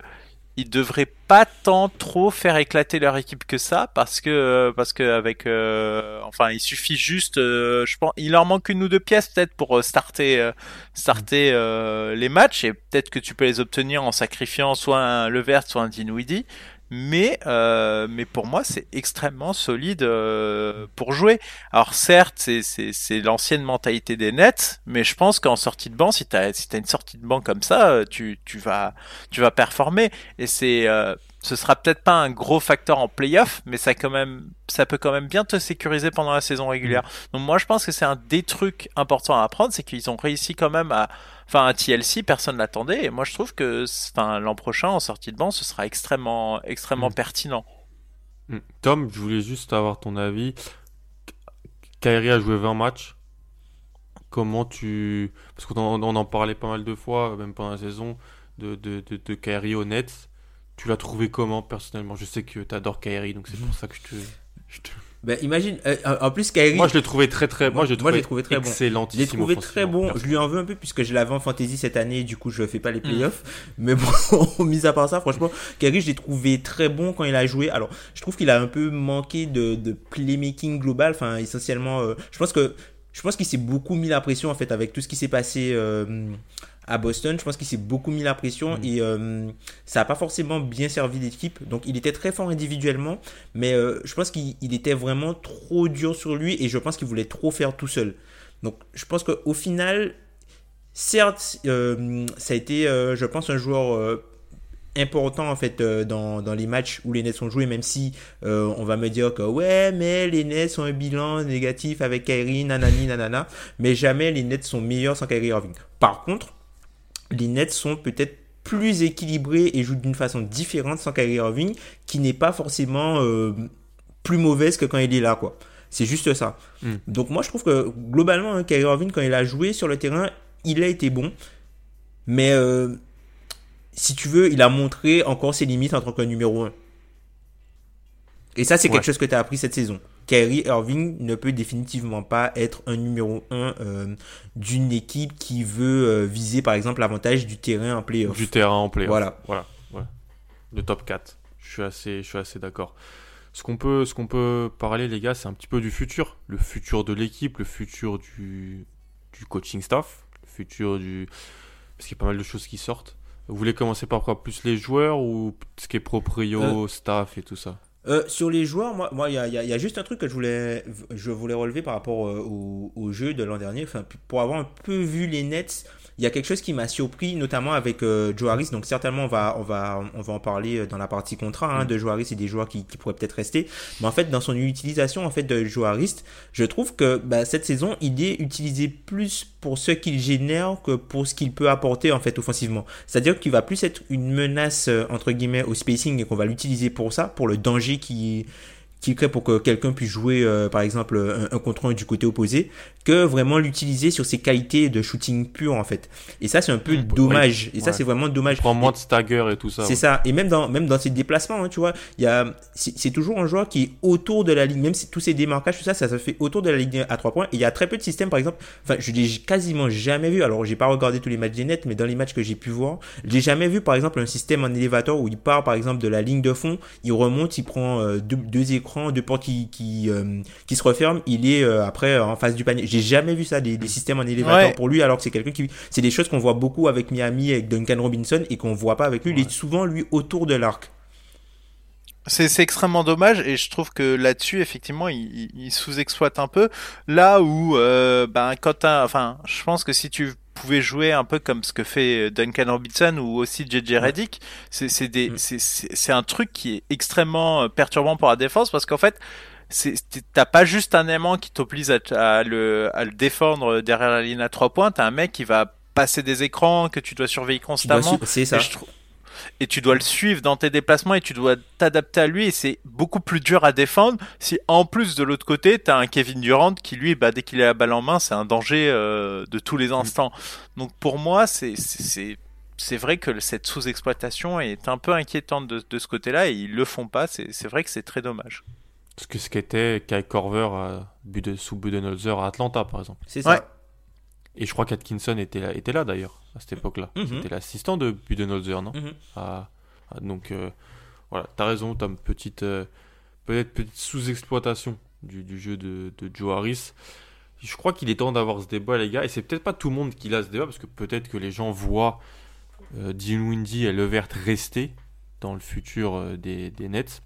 S2: ils devraient pas tant trop faire éclater leur équipe que ça parce que euh, parce que avec euh, enfin il suffit juste euh, je pense il leur manque une ou deux pièces peut-être pour euh, starter euh, starter euh, les matchs et peut-être que tu peux les obtenir en sacrifiant soit un Levert soit un Dinwiddie mais euh, mais pour moi c'est extrêmement solide euh, pour jouer. Alors certes c'est c'est c'est l'ancienne mentalité des Nets mais je pense qu'en sortie de banc si t'as si t'as une sortie de banc comme ça euh, tu tu vas tu vas performer. Et c'est euh, ce sera peut-être pas un gros facteur en playoff, mais ça quand même, ça peut quand même bien te sécuriser pendant la saison régulière. Donc moi je pense que c'est un des trucs importants à apprendre, c'est qu'ils ont réussi quand même à, enfin un TLC, personne l'attendait, et moi je trouve que, enfin l'an prochain en sortie de banc, ce sera extrêmement, extrêmement
S1: Mm.
S2: pertinent.
S1: Mm. Tom, je voulais juste avoir ton avis. Kyrie a joué 20 matchs. Comment tu. Parce qu'on en, parlait pas mal de fois, même pendant la saison, de, de, de, de Kyrie au Nets. Tu l'as trouvé comment personnellement? Je sais que tu adores Kyrie, donc c'est pour ça que je te. je te-
S3: Ben, imagine, euh, en plus, Kyrie,
S1: Moi, je l'ai trouvé très très. Moi, je
S3: Moi, je
S1: trouvé,
S3: très bon.
S1: excellent.
S3: je l'ai trouvé très bon. Je lui en veux un peu puisque je l'avais en fantasy cette année, du coup, je fais pas les playoffs. Mais bon, mis à part ça, franchement, Kyrie, je l'ai trouvé très bon quand il a joué. Alors, je trouve qu'il a un peu manqué de, de playmaking global. Enfin, essentiellement, euh, je pense que je pense qu'il s'est beaucoup mis la pression en fait avec tout ce qui s'est passé euh, à Boston. Je pense qu'il s'est beaucoup mis la pression et euh, ça n'a pas forcément bien servi l'équipe. Donc il était très fort individuellement, mais euh, je pense qu'il il était vraiment trop dur sur lui et je pense qu'il voulait trop faire tout seul. Donc je pense qu'au final, certes, euh, ça a été, je pense, un joueur important en fait euh, dans, dans les matchs où les Nets ont joué, même si euh, on va me dire que ouais, mais les Nets ont un bilan négatif avec Kyrie, nanani, nanana, mais jamais les Nets sont meilleurs sans Kyrie Irving. Par contre, les Nets sont peut-être plus équilibrés et jouent d'une façon différente sans Kyrie Irving, qui n'est pas forcément euh, plus mauvaise que quand il est là, quoi. C'est juste ça.
S1: Mm.
S3: Donc moi, je trouve que globalement, hein, Kyrie Irving, quand il a joué sur le terrain, il a été bon. Mais euh, si tu veux, il a montré encore ses limites en tant que numéro 1. Et ça, c'est
S1: Ouais.
S3: quelque chose que tu as appris cette saison. Kyrie Irving ne peut définitivement pas être un numéro 1 euh, d'une équipe qui veut euh, viser, par exemple, l'avantage du terrain en playoff.
S1: Du terrain en play.
S3: Voilà.
S1: Voilà. voilà. Le top 4. Je suis assez, je suis assez d'accord. Ce qu'on peut, ce qu'on peut parler, les gars, c'est un petit peu du futur. Le futur de l'équipe, le futur du, du coaching staff, le futur du. Parce qu'il y a pas mal de choses qui sortent. Vous voulez commencer par quoi? Plus les joueurs ou ce qui est proprio, staff et tout ça?
S3: Euh, sur les joueurs, moi, moi, il y a, y a, juste un truc que je voulais, je voulais relever par rapport euh, au, au, jeu de l'an dernier. Enfin, pour avoir un peu vu les Nets, il y a quelque chose qui m'a surpris, notamment avec euh, Joe Harris. Donc certainement on va on va on va en parler euh, dans la partie contrat hein, mm. de Joe Harris et des joueurs qui, qui pourraient peut-être rester. Mais en fait dans son utilisation en fait de Joe Harris, je trouve que bah, cette saison il est utilisé plus pour ce qu'il génère que pour ce qu'il peut apporter en fait offensivement. C'est-à-dire qu'il va plus être une menace entre guillemets au spacing et qu'on va l'utiliser pour ça, pour le danger qui qui crée pour que quelqu'un puisse jouer euh, par exemple un, un contre du côté opposé que vraiment l'utiliser sur ses qualités de shooting pur en fait. Et ça c'est un peu mmh, dommage. Et ça c'est vraiment dommage.
S1: Prend moins de stagger et tout ça
S3: c'est ça. Et même dans même dans ses déplacements hein, tu vois il y a c'est toujours un joueur qui est autour de la ligne. Même si tous ses démarquages tout ça ça se fait autour de la ligne à trois points. Et il y a très peu de systèmes par exemple. Enfin je l'ai quasiment jamais vu. Alors j'ai pas regardé tous les matchs des nets mais dans les matchs que j'ai pu voir j'ai jamais vu par exemple un système en élévateur où il part par exemple de la ligne de fond il remonte il prend euh, deux, deux écrans deux portes qui qui, euh, qui se referment il est euh, après en face du panier j'ai jamais vu ça, des, systèmes en élévateur pour lui, alors que c'est quelqu'un qui, c'est des choses qu'on voit beaucoup avec Miami, avec Duncan Robinson et qu'on voit pas avec lui. Il est souvent lui autour de l'arc.
S2: C'est extrêmement dommage et je trouve que là-dessus effectivement il, sous-exploite un peu. Là où euh, ben quand enfin je pense que si tu pouvais jouer un peu comme ce que fait Duncan Robinson ou aussi JJ Redick, c'est mm. c'est un truc qui est extrêmement perturbant pour la défense parce qu'en fait t'as pas juste un aimant qui t'oblige à, le, à le défendre derrière la ligne à trois points, t'as un mec qui va passer des écrans que tu dois surveiller constamment.
S3: C'est ça.
S2: Et, tu dois le suivre dans tes déplacements et tu dois t'adapter à lui et c'est beaucoup plus dur à défendre si en plus de l'autre côté t'as un Kevin Durant qui lui bah dès qu'il a la balle en main c'est un danger euh, de tous les instants. Donc pour moi c'est vrai que cette sous-exploitation est un peu inquiétante de, de ce côté-là et ils le font pas. C'est vrai que c'est très dommage.
S1: Ce que ce qu'était Kai Corver à, sous Budenholzer à Atlanta, par exemple.
S3: C'est ça.
S1: Et je crois qu'Atkinson était là, était là d'ailleurs, à cette époque-là. Mhm. C'était l'assistant de Budenholzer, non mhm. ah, ah, Donc, euh, voilà, t'as raison, t'as une petite, euh, peut-être petite sous-exploitation du, du, jeu de, de, Joe Harris. Je crois qu'il est temps d'avoir ce débat, les gars. Et c'est peut-être pas tout le monde qui a ce débat, parce que peut-être que les gens voient euh, Dean Windy et Levert rester dans le futur euh, des, des Nets.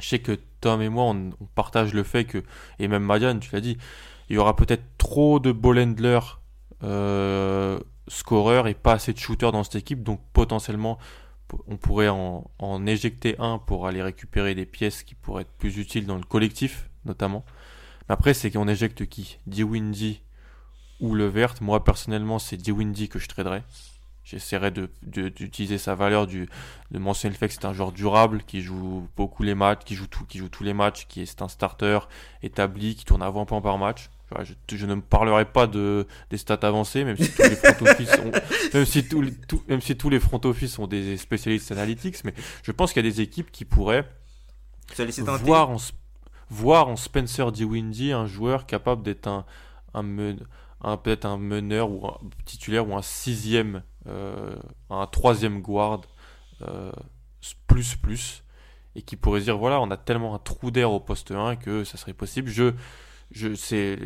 S1: Je sais que Tom et moi, on, partage le fait que, et même Marianne, tu l'as dit, il y aura peut-être trop de ball scoreurs et pas assez de shooters dans cette équipe, donc potentiellement on pourrait en, éjecter un pour aller récupérer des pièces qui pourraient être plus utiles dans le collectif, notamment. Mais après, c'est qu'on éjecte qui? D-Windy ou le vert. Moi, personnellement, c'est D-Windy que je traderais. J'essaierai d'utiliser sa valeur, du, de mentionner le fait que c'est un joueur durable, qui joue beaucoup les matchs, qui joue, tout, qui joue tous les matchs, qui est, un starter établi, qui tourne avant point par match. Je, ne me parlerai pas de, des stats avancées, même si tous les front office ont, même si, même si tous les front office sont des spécialistes analytics, mais je pense qu'il y a des équipes qui pourraient voir en, voir en Spencer un joueur capable d'être un, un, un peut-être un meneur ou un titulaire ou un sixième, euh, un troisième guard euh, plus plus et qui pourrait dire voilà on a tellement un trou d'air au poste 1 que ça serait possible. Je, c'est,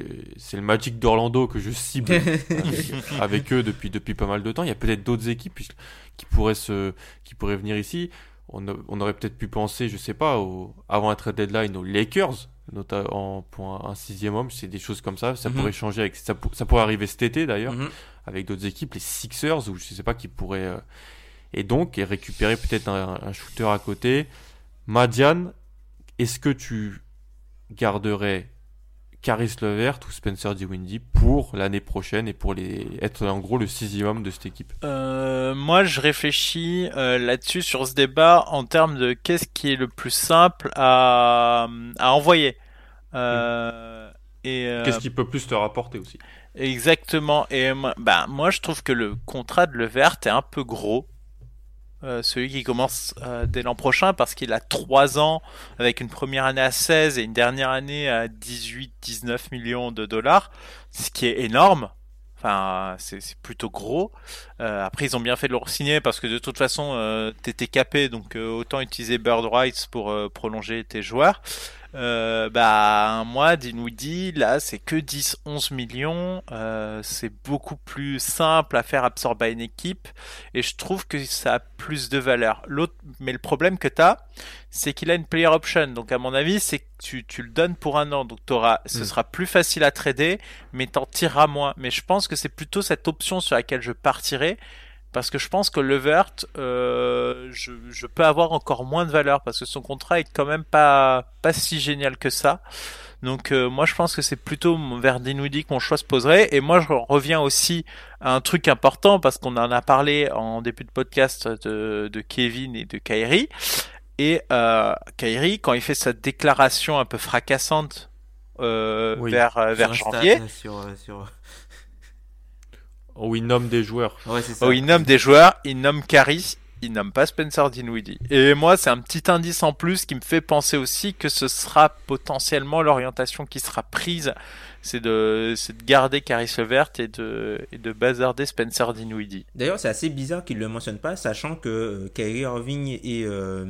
S1: le Magic d'Orlando que je cible avec, eux depuis, depuis pas mal de temps. Il y a peut-être d'autres équipes qui pourraient, se, qui pourraient venir ici. On, on aurait peut-être pu penser, je sais pas, au, avant un trade deadline aux Lakers notamment pour un, sixième homme, c'est des choses comme ça. Ça mhm. pourrait changer avec ça, ça, pourrait arriver cet été d'ailleurs mhm. avec d'autres équipes, les Sixers ou je sais pas qui pourraient euh, et donc et récupérer peut-être un, shooter à côté. Madian, est-ce que tu garderais Caris Levert ou Spencer DiWindy pour l'année prochaine et pour les être en gros le sixième homme de cette équipe
S2: euh, Moi, je réfléchis euh, là-dessus sur ce débat en termes de qu'est-ce qui est le plus simple à, à envoyer. Euh,
S1: et qu'est-ce qui peut plus te rapporter aussi
S2: Exactement. Et bah, moi, je trouve que le contrat de Levert est un peu gros. Euh, celui qui commence euh, dès l'an prochain parce qu'il a 3 ans avec une première année à 16 et une dernière année à 18-19 millions de dollars, ce qui est énorme. Enfin, c'est plutôt gros. Euh, après, ils ont bien fait de le signer parce que de toute façon, t'étais capé, donc autant utiliser Bird Rights pour prolonger tes joueurs. Euh, bah moi, Dinwiddie, là, c'est que 10-11 millions. Euh, c'est beaucoup plus simple à faire absorber une équipe et je trouve que ça a plus de valeur. L'autre, mais le problème que tu as, c'est qu'il a une player option. Donc à mon avis, c'est que tu, tu le donnes pour un an. Donc auras, ce
S3: Mm.
S2: sera plus facile à trader, mais t'en tireras moins. Mais je pense que c'est plutôt cette option sur laquelle je partirai. Parce que je pense que Levert, euh, je, je peux avoir encore moins de valeur parce que son contrat est quand même pas pas si génial que ça. Donc euh, moi je pense que c'est plutôt vers Dinwiddie que mon choix se poserait. Et moi je reviens aussi à un truc important parce qu'on en a parlé en début de podcast de, de Kevin et de Kyrie. Et euh, Kyrie, quand il fait sa déclaration un peu fracassante euh,
S1: Oui.
S2: vers, vers janvier,
S3: Sur, sur...
S1: Où il nomme des joueurs.
S3: Ouais, ça.
S2: où il nomme des joueurs, il nomme Caris, il nomme pas Spencer Dinwiddie. Et moi, c'est un petit indice en plus qui me fait penser aussi que ce sera potentiellement l'orientation qui sera prise, c'est de, garder Caris Levert et de, et de bazarder Spencer Dinwiddie.
S3: D'ailleurs, c'est assez bizarre qu'il ne le mentionne pas, sachant que euh, Kyrie Irving et, euh,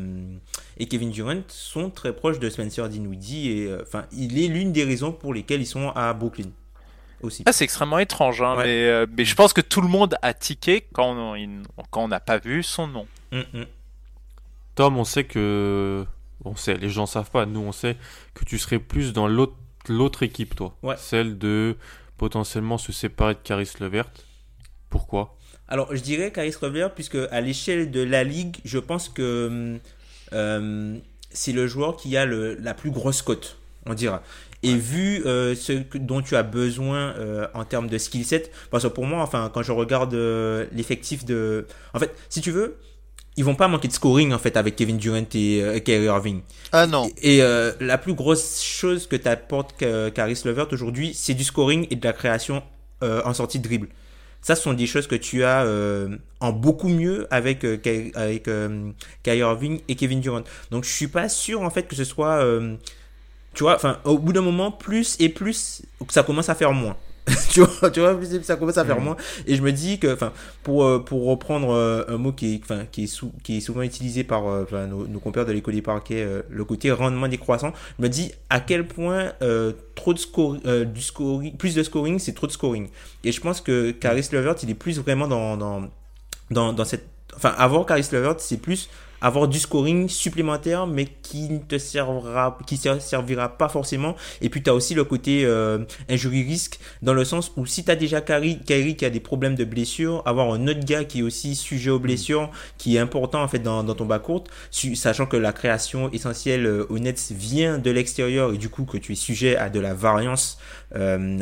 S3: et Kevin Durant sont très proches de Spencer Dinwiddie. Et euh, enfin, il est l'une des raisons pour lesquelles ils sont à Brooklyn aussi.
S2: Ah, c'est extrêmement étrange, hein,
S3: Ouais.
S2: mais, euh, mais je pense que tout le monde a tiqué quand on, n'a pas vu son nom.
S3: Mm, mm.
S1: Tom, on sait que. On sait, les gens savent pas. Nous, on sait que tu serais plus dans l'autre l'autre équipe, toi.
S3: Ouais.
S1: Celle de potentiellement se séparer de Caris Levert. Pourquoi?
S3: Alors, je dirais Caris Levert, puisque à l'échelle de la ligue, je pense que euh, c'est le joueur qui a le, la plus grosse cote, on dira. Et vu euh, ce dont tu as besoin euh, en termes de skill set, parce que pour moi, enfin, quand je regarde euh, l'effectif de, en fait, si tu veux, ils vont pas manquer de scoring en fait avec Kevin Durant et Kyrie Irving.
S2: Ah non.
S3: Et la plus grosse chose que t'apporte Caris Levert aujourd'hui, c'est du scoring et de la création en sortie de dribble. Ça, ce sont des choses que tu as euh, en beaucoup mieux avec euh, avec euh, Kyrie Irving et Kevin Durant. Donc, je suis pas sûr en fait que ce soit, tu vois, enfin, au bout d'un moment, plus et plus, ça commence à faire moins. tu vois, tu vois, plus et plus ça commence à faire moins. Et je me dis que, enfin, pour euh, pour reprendre euh, un mot qui est, enfin, qui est sou- qui est souvent utilisé par euh, nos, nos compères de l'école des parquets, le côté rendement décroissant, je me dis à quel point euh, trop de score, euh, du scoring, plus de scoring, c'est trop de scoring. Et je pense que Caris Levert, il est plus vraiment dans dans dans, dans cette, enfin, avoir Caris Levert, c'est plus avoir du scoring supplémentaire mais qui ne te servira qui servira pas forcément. Et puis tu as aussi le côté euh, injury risque dans le sens où si tu as déjà Kyrie, Kyrie qui a des problèmes de blessure avoir un autre gars qui est aussi sujet aux blessures qui est important en fait dans, ton bas court sachant que la création essentielle euh, au Nets vient de l'extérieur et du coup que tu es sujet à de la variance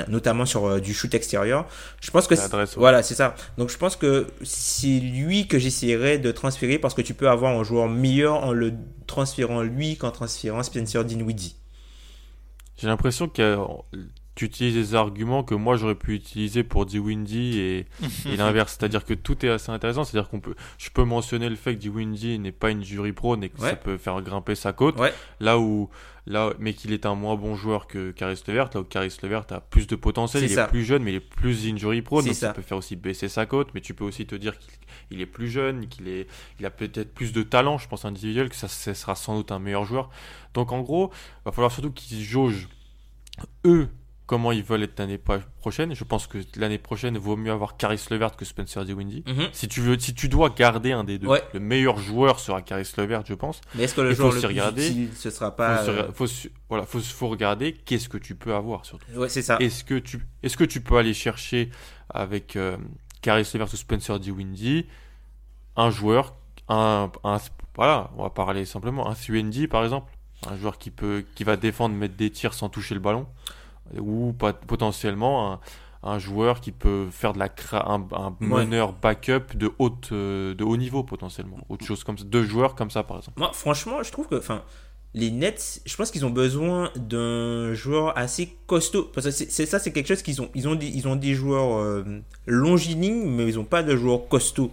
S3: notamment sur euh, du shoot extérieur je pense que
S1: ouais.
S3: voilà c'est ça donc je pense que c'est lui que j'essaierai de transférer parce que tu peux avoir un joueur meilleur en le transférant lui qu'en transférant Spencer Dinwiddie
S1: J'ai l'impression que euh, tu utilises des arguments que moi j'aurais pu utiliser pour Windy et, et l'inverse. C'est-à-dire que tout est assez intéressant. C'est-à-dire qu'on peut, je peux mentionner le fait que Windy n'est pas une jury pro et que
S3: Ouais.
S1: ça peut faire grimper sa cote.
S3: Ouais.
S1: Là où, là, mais qu'il est un moins bon joueur que Caris Levert. Là où Caris Levert a plus de potentiel. Il
S3: ça.
S1: est plus jeune, mais il est plus injury pro.
S3: C'est
S1: Donc ça.
S3: ça.
S1: peut faire aussi baisser sa cote. Mais tu peux aussi te dire qu'il il est plus jeune, qu'il est, il a peut-être plus de talent, je pense individuel, que ça, ça sera sans doute un meilleur joueur. Donc en gros, va falloir surtout qu'ils jaugent eux comment ils veulent être l'année pro- prochaine. Je pense que l'année prochaine vaut mieux avoir Caris Levert que Spencer Dinwiddie.
S3: Mhm.
S1: Si tu veux, si tu dois garder un des deux,
S3: Ouais.
S1: le meilleur joueur sera Caris Levert, je pense.
S3: mais est-ce que le
S1: Il faut
S3: joueur le plus
S1: regarder.
S3: utile ce sera
S1: Faut,
S3: pas
S1: se-
S3: euh,
S1: faut voilà, faut, faut regarder qu'est-ce que tu peux avoir surtout.
S3: ouais c'est ça
S1: Est-ce que tu, est-ce que tu peux aller chercher avec euh, Caris Levert ou Spencer Dinwiddie un joueur, un, un, voilà, on va parler simplement, un Suendi par exemple, un joueur qui peut, qui va défendre, mettre des tirs sans toucher le ballon, ou potentiellement un, un joueur qui peut faire de la cra- un, un
S3: Ouais.
S1: meneur backup de haute, euh, de haut niveau potentiellement, autre chose comme ça, deux joueurs comme ça par exemple.
S3: Moi, franchement, je trouve que, enfin, les Nets, je pense qu'ils ont besoin d'un joueur assez costaud. Parce que c'est ça, c'est quelque chose qu'ils ont. Ils ont des, ils ont des joueurs euh, longilignes, mais ils n'ont pas de joueurs costauds.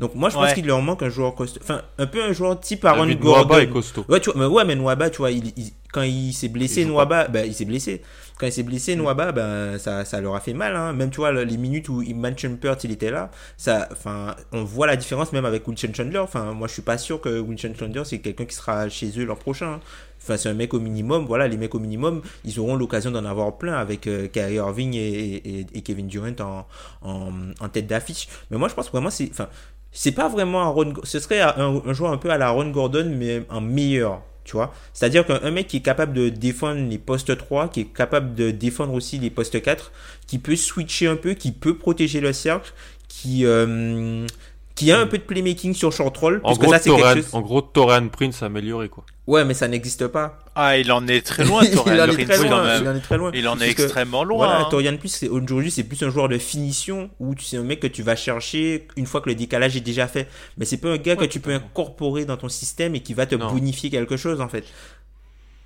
S3: Donc moi, je pense
S2: Ouais.
S3: qu'il leur manque un joueur costaud. Enfin, un peu un joueur type Aaron
S1: David
S3: Gordon.
S1: Nwaba est costaud.
S3: Ouais, tu vois, mais ouais, mais Nwaba, tu vois, il, il- quand il s'est blessé,
S1: Il
S3: Nwaba, ben, il s'est blessé. Quand il s'est blessé,
S1: Mm.
S3: Nwaba, ben, ça, ça leur a fait mal, hein. Même, tu vois, les minutes où Iman Shumpert, il était là, ça, enfin, on voit la différence même avec Wilson Chandler. Enfin, moi, je suis pas sûr que Wilson Chandler, c'est quelqu'un qui sera chez eux l'an prochain. hein. enfin c'est un mec au minimum. Voilà, les mecs au minimum, ils auront l'occasion d'en avoir plein avec euh, Kyrie Irving et, et, et Kevin Durant en, en, en tête d'affiche. Mais moi, je pense vraiment c'est, enfin, c'est pas vraiment un Ron, ce serait un, un joueur un peu à la Ron Gordon, mais un meilleur. Tu vois C'est-à-dire qu'un mec qui est capable de défendre les postes 3, qui est capable de défendre aussi les postes 4, qui peut switcher un peu, qui peut protéger le cercle, qui, euh, qui a un peu de playmaking sur short roll.
S1: En gros, ça, Toran, chose... en gros, Toran Prince amélioré, quoi.
S3: Ouais, mais ça n'existe pas.
S2: Ah, il en est très loin, Torian
S3: il, en est
S2: Prince,
S3: très loin,
S2: quand même.
S3: il en est très loin.
S2: Il en est
S3: Parce que,
S2: extrêmement loin.
S3: Voilà,
S2: hein.
S3: Torian c'est- aujourd'hui, c'est plus un joueur de finition où tu sais un mec que tu vas chercher une fois que le décalage est déjà fait. Mais c'est pas un gars que tu peux incorporer dans ton système et qui va te
S1: Non.
S3: bonifier quelque chose, en fait.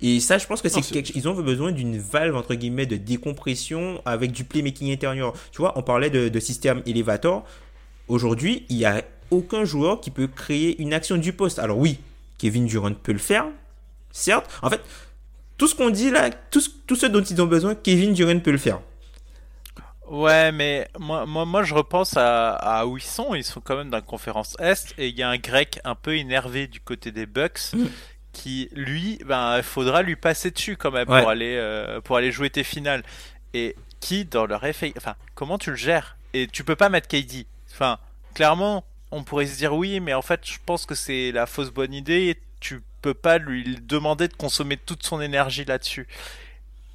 S3: Et ça, je pense que c'est- quelque... ils ont besoin d'une valve entre guillemets de décompression avec du playmaking intérieur. Tu vois, on parlait de, de système elevator. Aujourd'hui, il y a aucun joueur qui peut créer une action du poste. Alors oui, Kevin Durant peut le faire, certes. En fait, tout ce qu'on dit là, tout ce, tout ce dont ils ont besoin, Kevin Durant peut le faire.
S2: Ouais, mais moi, moi, moi, je repense à, à où ils sont. Ils sont quand même dans la conférence Est et il y a un grec un peu énervé du côté des Bucks
S3: Mm.
S2: qui, lui, ben, il faudra lui passer dessus quand même
S3: Ouais.
S2: pour aller, euh, pour aller jouer tes finales. Et qui, dans leur effet, enfin, comment tu le gères? Et tu peux pas mettre KD. Enfin, clairement, on pourrait se dire oui, mais en fait, je pense que c'est la fausse bonne idée. Tu peux pas lui demander de consommer toute son énergie là-dessus.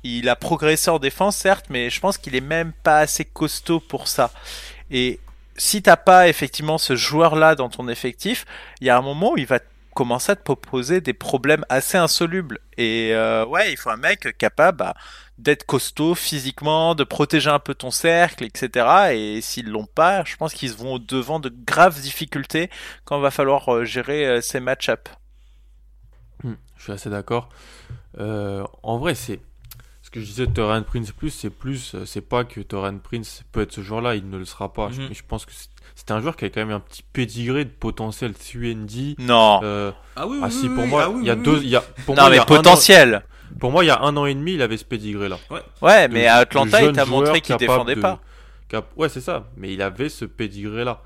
S2: Il a progressé en défense, certes, mais je pense qu'il est même pas assez costaud pour ça. Et si t'as pas effectivement ce joueur-là dans ton effectif, il y a un moment où il va commencer à te proposer des problèmes assez insolubles. Et euh, ouais, il faut un mec capable bah, d'être costaud physiquement, de protéger un peu ton cercle, etc. Et s'ils l'ont pas, je pense qu'ils vont au devant de graves difficultés quand il va falloir euh, gérer euh, ces match-up.
S1: Hmm, je suis assez d'accord. Euh, en vrai, c'est ce que je disais de Torrent Prince plus, c'est plus, c'est pas que Torrent Prince peut être ce joueur-là, il ne le sera pas. Je- mais je pense que c'est- c'est un joueur qui a quand même un petit pédigré de potentiel CUND.
S2: Non.
S1: Euh,
S3: Ah oui,
S1: ah si, pour moi, il y a deux, il y a, pour
S2: non
S1: moi, il y
S2: mais
S1: un
S2: potentiel.
S1: Pour moi, il y a un an et demi, il avait ce pédigré-là.
S2: Ouais,
S1: de-
S2: mais à Atlanta, il t'a montré qu'il défendait
S1: de-
S2: pas.
S1: cap- Ouais, c'est ça. Mais il avait ce pédigré-là.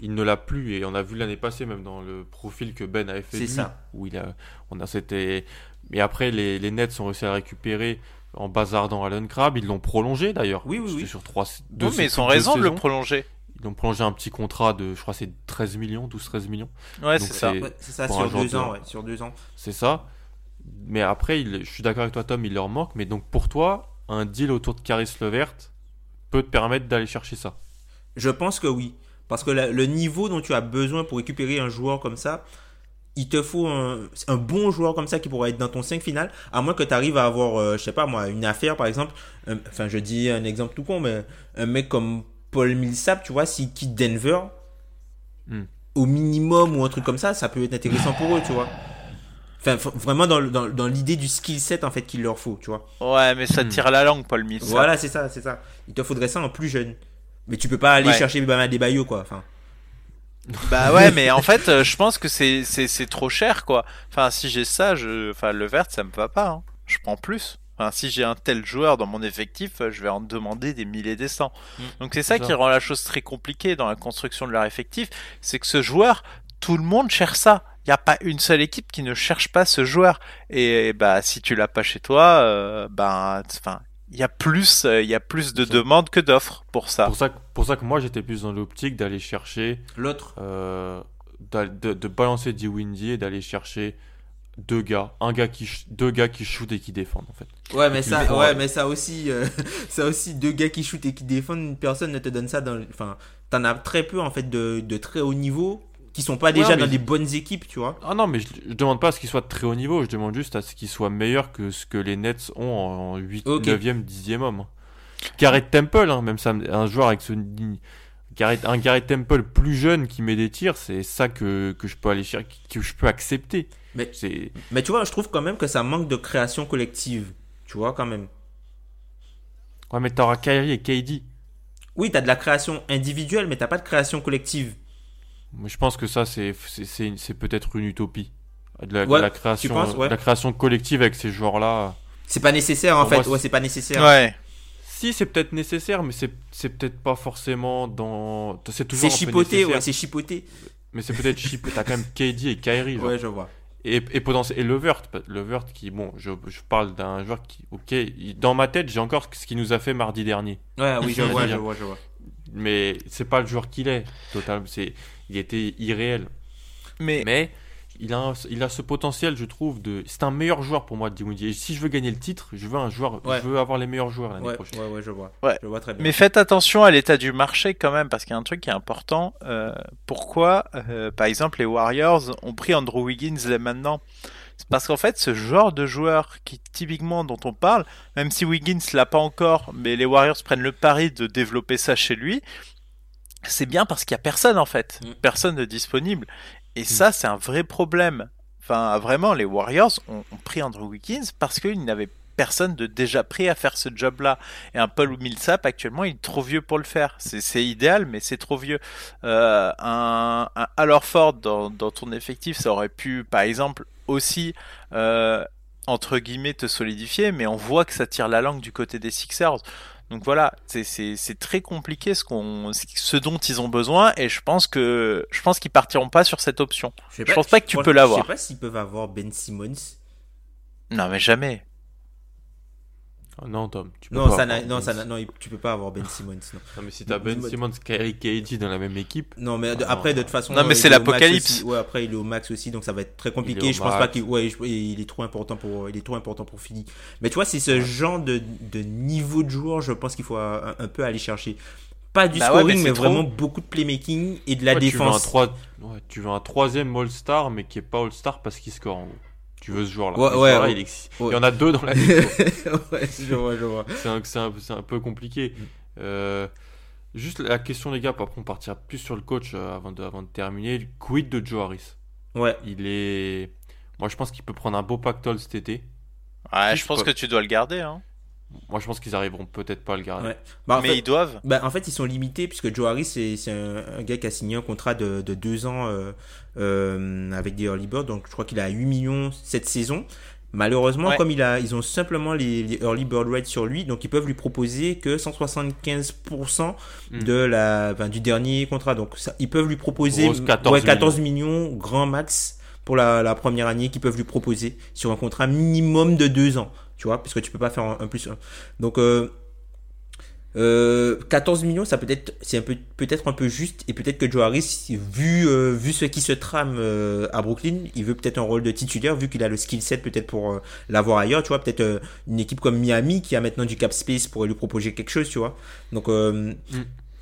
S1: Il ne l'a plus et on a vu l'année passée même dans le profil que Ben avait fait.
S3: C'est ça.
S1: Où il a, on a c'était. Mais après les, les Nets ont réussi à récupérer en bazardant Allen Crabbe. Ils l'ont prolongé d'ailleurs.
S3: Oui, oui,
S1: C'était
S3: oui.
S1: sur trois. deux
S2: Non, mais ils ont raison de le prolonger.
S1: Ils ont prolongé un petit contrat de, je crois, c'est 13 millions, 12-13 millions.
S2: Ouais, c'est ça.
S1: c'est-
S3: Ouais, c'est ça, sur deux
S1: de-
S3: ans, ouais, sur deux ans.
S1: C'est ça. Mais après, il- je suis d'accord avec toi, Tom, il leur manque. Mais donc pour toi, un deal autour de Caris Levert peut te permettre d'aller chercher ça?
S3: Je pense que oui. Parce que la- le niveau dont tu as besoin pour récupérer un joueur comme ça, il te faut un, un bon joueur comme ça qui pourra être dans ton 5 final, à moins que tu arrives à avoir, euh, je sais pas moi, une affaire par exemple, un- enfin je dis un exemple tout con, mais un mec comme Paul Millsap, tu vois, s'il quitte Denver,
S1: Hmm.
S3: au minimum ou un truc comme ça, ça peut être intéressant pour eux, tu vois. Enfin, vraiment dans, dans, dans l'idée du skill set en fait qu'il leur faut, tu vois.
S2: Ouais, mais ça
S1: Hmm.
S2: tire la langue, Paul Millsap.
S3: Voilà, c'est ça, c'est ça. Il te faudrait ça en plus jeune. Mais tu peux pas aller
S2: Ouais.
S3: chercher Bama Debayo, quoi. Enfin,
S2: Bah ouais, mais en fait, euh, je pense que c'est c'est c'est trop cher, quoi. Enfin, si j'ai ça, je, enfin, le vert, ça me va pas. hein. Je prends plus. Enfin, si j'ai un tel joueur dans mon effectif, euh, je vais en demander des milliers et des cents.
S3: Mm.
S2: Donc c'est ça qui rend la chose très compliquée dans la construction de leur effectif, c'est que ce joueur, tout le monde cherche ça. Il n'y a pas une seule équipe qui ne cherche pas ce joueur. Et, bah si tu l'as pas chez toi, euh, bah, enfin, il y a plus, euh, il y a plus de demandes que d'offres pour ça.
S1: Pour ça, que- pour ça que moi j'étais plus dans l'optique d'aller chercher,
S3: l'autre.
S1: euh, de, de balancer du Windy et d'aller chercher deux gars, un gars qui, deux gars qui shootent et qui défendent en fait.
S3: Ouais, mais ça, ouais,
S1: ouais.
S3: mais ça aussi, euh, ça aussi, deux gars qui shootent et qui défendent, une personne ne te donne ça dans, le- enfin, t'en as très peu en fait de, de très haut niveau qui sont pas déjà dans des bonnes équipes, tu vois.
S1: Ah non, mais je, je demande pas à ce qu'il soit de très haut niveau, je demande juste à ce qu'il soit meilleur que ce que les Nets ont en 8,
S3: Ok.
S1: 9e, 10e homme. Garrett Temple, hein, même ça, un joueur avec ce. Garrett, un Garrett Temple plus jeune qui met des tirs, c'est ça que, que je peux aller chercher, que je peux accepter.
S3: Mais- Mais tu vois, je trouve quand même que ça manque de création collective, tu vois, quand même.
S1: Ouais, mais t'auras Kyrie et KD.
S3: Oui, t'as de la création individuelle, mais t'as pas de création collective.
S1: Moi, je pense que ça, c'est c'est- c'est c'est peut-être une utopie. De la, de création,
S3: penses, ouais.
S1: de la création collective avec ces joueurs-là.
S3: C'est pas nécessaire en
S1: Pour
S3: fait.
S1: moi, c'est-
S3: ouais, c'est pas nécessaire.
S2: Ouais.
S1: Si, c'est peut-être nécessaire, mais c'est c'est peut-être pas forcément dans. C'est toujours
S3: C'est chipoté, ouais, c'est chipoté.
S1: Mais c'est peut-être chipoté. T'as quand même KD et Kyrie. genre.
S3: Ouais, je vois.
S1: et, et, potentiel, et Levert, Levert qui, bon, je, je parle d'un joueur qui, ok, il- dans ma tête, j'ai encore ce qu'il nous a fait mardi dernier.
S3: Ouais, oui, je vois, je vois, je vois.
S1: Mais c'est pas le joueur qu'il est, total, c'est, il était irréel.
S2: Mais,
S1: Mais il a, un- il a ce potentiel, je trouve, de, c'est un meilleur joueur pour moi, Dinwiddie. Et si je veux gagner le titre, je veux un joueur,
S3: Ouais.
S1: je veux avoir les meilleurs joueurs l'année
S3: Ouais,
S1: prochaine.
S3: ouais, ouais, je vois.
S2: Ouais.
S3: Je vois très bien.
S2: mais faites attention à l'état du marché quand même, parce qu'il y a un truc qui est important. Euh, pourquoi, euh, par exemple, les Warriors ont pris Andrew Wiggins là maintenant? C'est parce qu'en fait, ce genre de joueur qui, typiquement, dont on parle, même si Wiggins l'a pas encore, mais les Warriors prennent le pari de développer ça chez lui, c'est bien parce qu'il y a personne en fait,
S3: Mm.
S2: personne de disponible. Et ça, c'est un vrai problème. Enfin, vraiment, les Warriors ont, ont pris Andrew Wiggins parce qu'ils n'avaient personne de déjà prêt à faire ce job-là. Et un Paul Millsap, actuellement, il est trop vieux pour le faire. C'est idéal, mais c'est trop vieux. Euh, un, un Al Horford dans, dans ton effectif, ça aurait pu, par exemple, aussi, euh, entre guillemets, te solidifier, mais on voit que ça tire la langue du côté des Sixers. Donc voilà, c'est- très compliqué ce, qu'on, ce dont ils ont besoin, et je pense que je pense qu'ils partiront pas sur cette option. je pense pas que tu peux l'avoir.
S3: Je sais pas s'ils peuvent avoir Ben Simmons.
S2: Non, mais jamais.
S1: Ah Non, Tom, tu peux
S3: Non,
S1: pas
S3: ça
S1: avoir
S3: non,
S1: Ben
S3: ça n'a- non, tu peux pas avoir Ben Simmons. Non,
S1: Non, mais si t'as Ben
S3: Dis-moi-
S1: Simmons, Kyrie KD dans la même équipe,
S3: Non, mais de-
S1: Ah,
S3: après, de toute façon.
S2: Non, mais c'est
S3: il est au max
S2: l'apocalypse.
S3: aussi. Ouais, après, il est au max aussi, donc ça va être très compliqué. Je pense pas qu'il. Ouais, je- il est trop important pour. Il est trop important pour Philly. Mais tu vois, c'est ce genre de, de niveau de joueur, je pense qu'il faut un, un peu aller chercher. Pas du
S2: Bah ouais,
S3: scoring,
S2: mais
S3: mais,
S2: c'est trop.
S3: vraiment beaucoup de playmaking et de la
S1: Ouais, tu veux un
S3: défense.
S1: tu veux un troisième All-Star, mais qui est pas All-Star parce qu'il score en gros. Tu veux ce joueur-là.
S3: Ouais,
S1: Ce
S3: ouais,
S1: il, ex-
S3: Ouais.
S1: il y en a deux dans la
S3: ouais, je vois, je vois.
S1: c'est un, peu compliqué. Euh, juste la question, les gars, après on partira plus sur le coach euh, avant, de, avant de terminer. Le quid de Joe Harris?
S3: Ouais.
S1: Il est. Moi, je pense qu'il peut prendre un beau pactole cet été.
S2: Ouais, je
S1: je
S2: pense
S1: peux-
S2: que tu dois le garder. Hein.
S1: Moi, je pense qu'ils arriveront peut-être pas à le garder.
S3: ouais. Bah,
S2: mais
S3: fait-
S2: ils doivent.
S3: Bah, en fait, ils sont limités puisque Joe Harris, c'est c'est un, un gars qui a signé un contrat de, de deux ans euh, euh, avec des early birds. Donc, je crois qu'il a 8 millions cette saison. Malheureusement,
S2: Ouais.
S3: comme il a, ils ont simplement les, les early bird rates sur lui, donc ils peuvent lui proposer que 175%
S1: Hmm.
S3: de la, ben, du dernier contrat. Donc, ça, ils peuvent lui proposer
S1: Grosse 14
S3: ouais, 14 millions. grand max pour la, la première année qu'ils peuvent lui proposer sur un contrat minimum de deux ans. Tu vois, parce que tu peux pas faire un, un plus un. Donc, euh, euh, 14 millions, ça peut être, c'est un peu, peut-être un peu juste, et peut-être que Joe Harris, vu, euh, vu ce qui se trame euh, à Brooklyn, il veut peut-être un rôle de titulaire, vu qu'il a le skill set peut-être pour euh, l'avoir ailleurs, tu vois, peut-être euh, une équipe comme Miami qui a maintenant du cap space pourrait lui proposer quelque chose, tu vois. Donc, euh,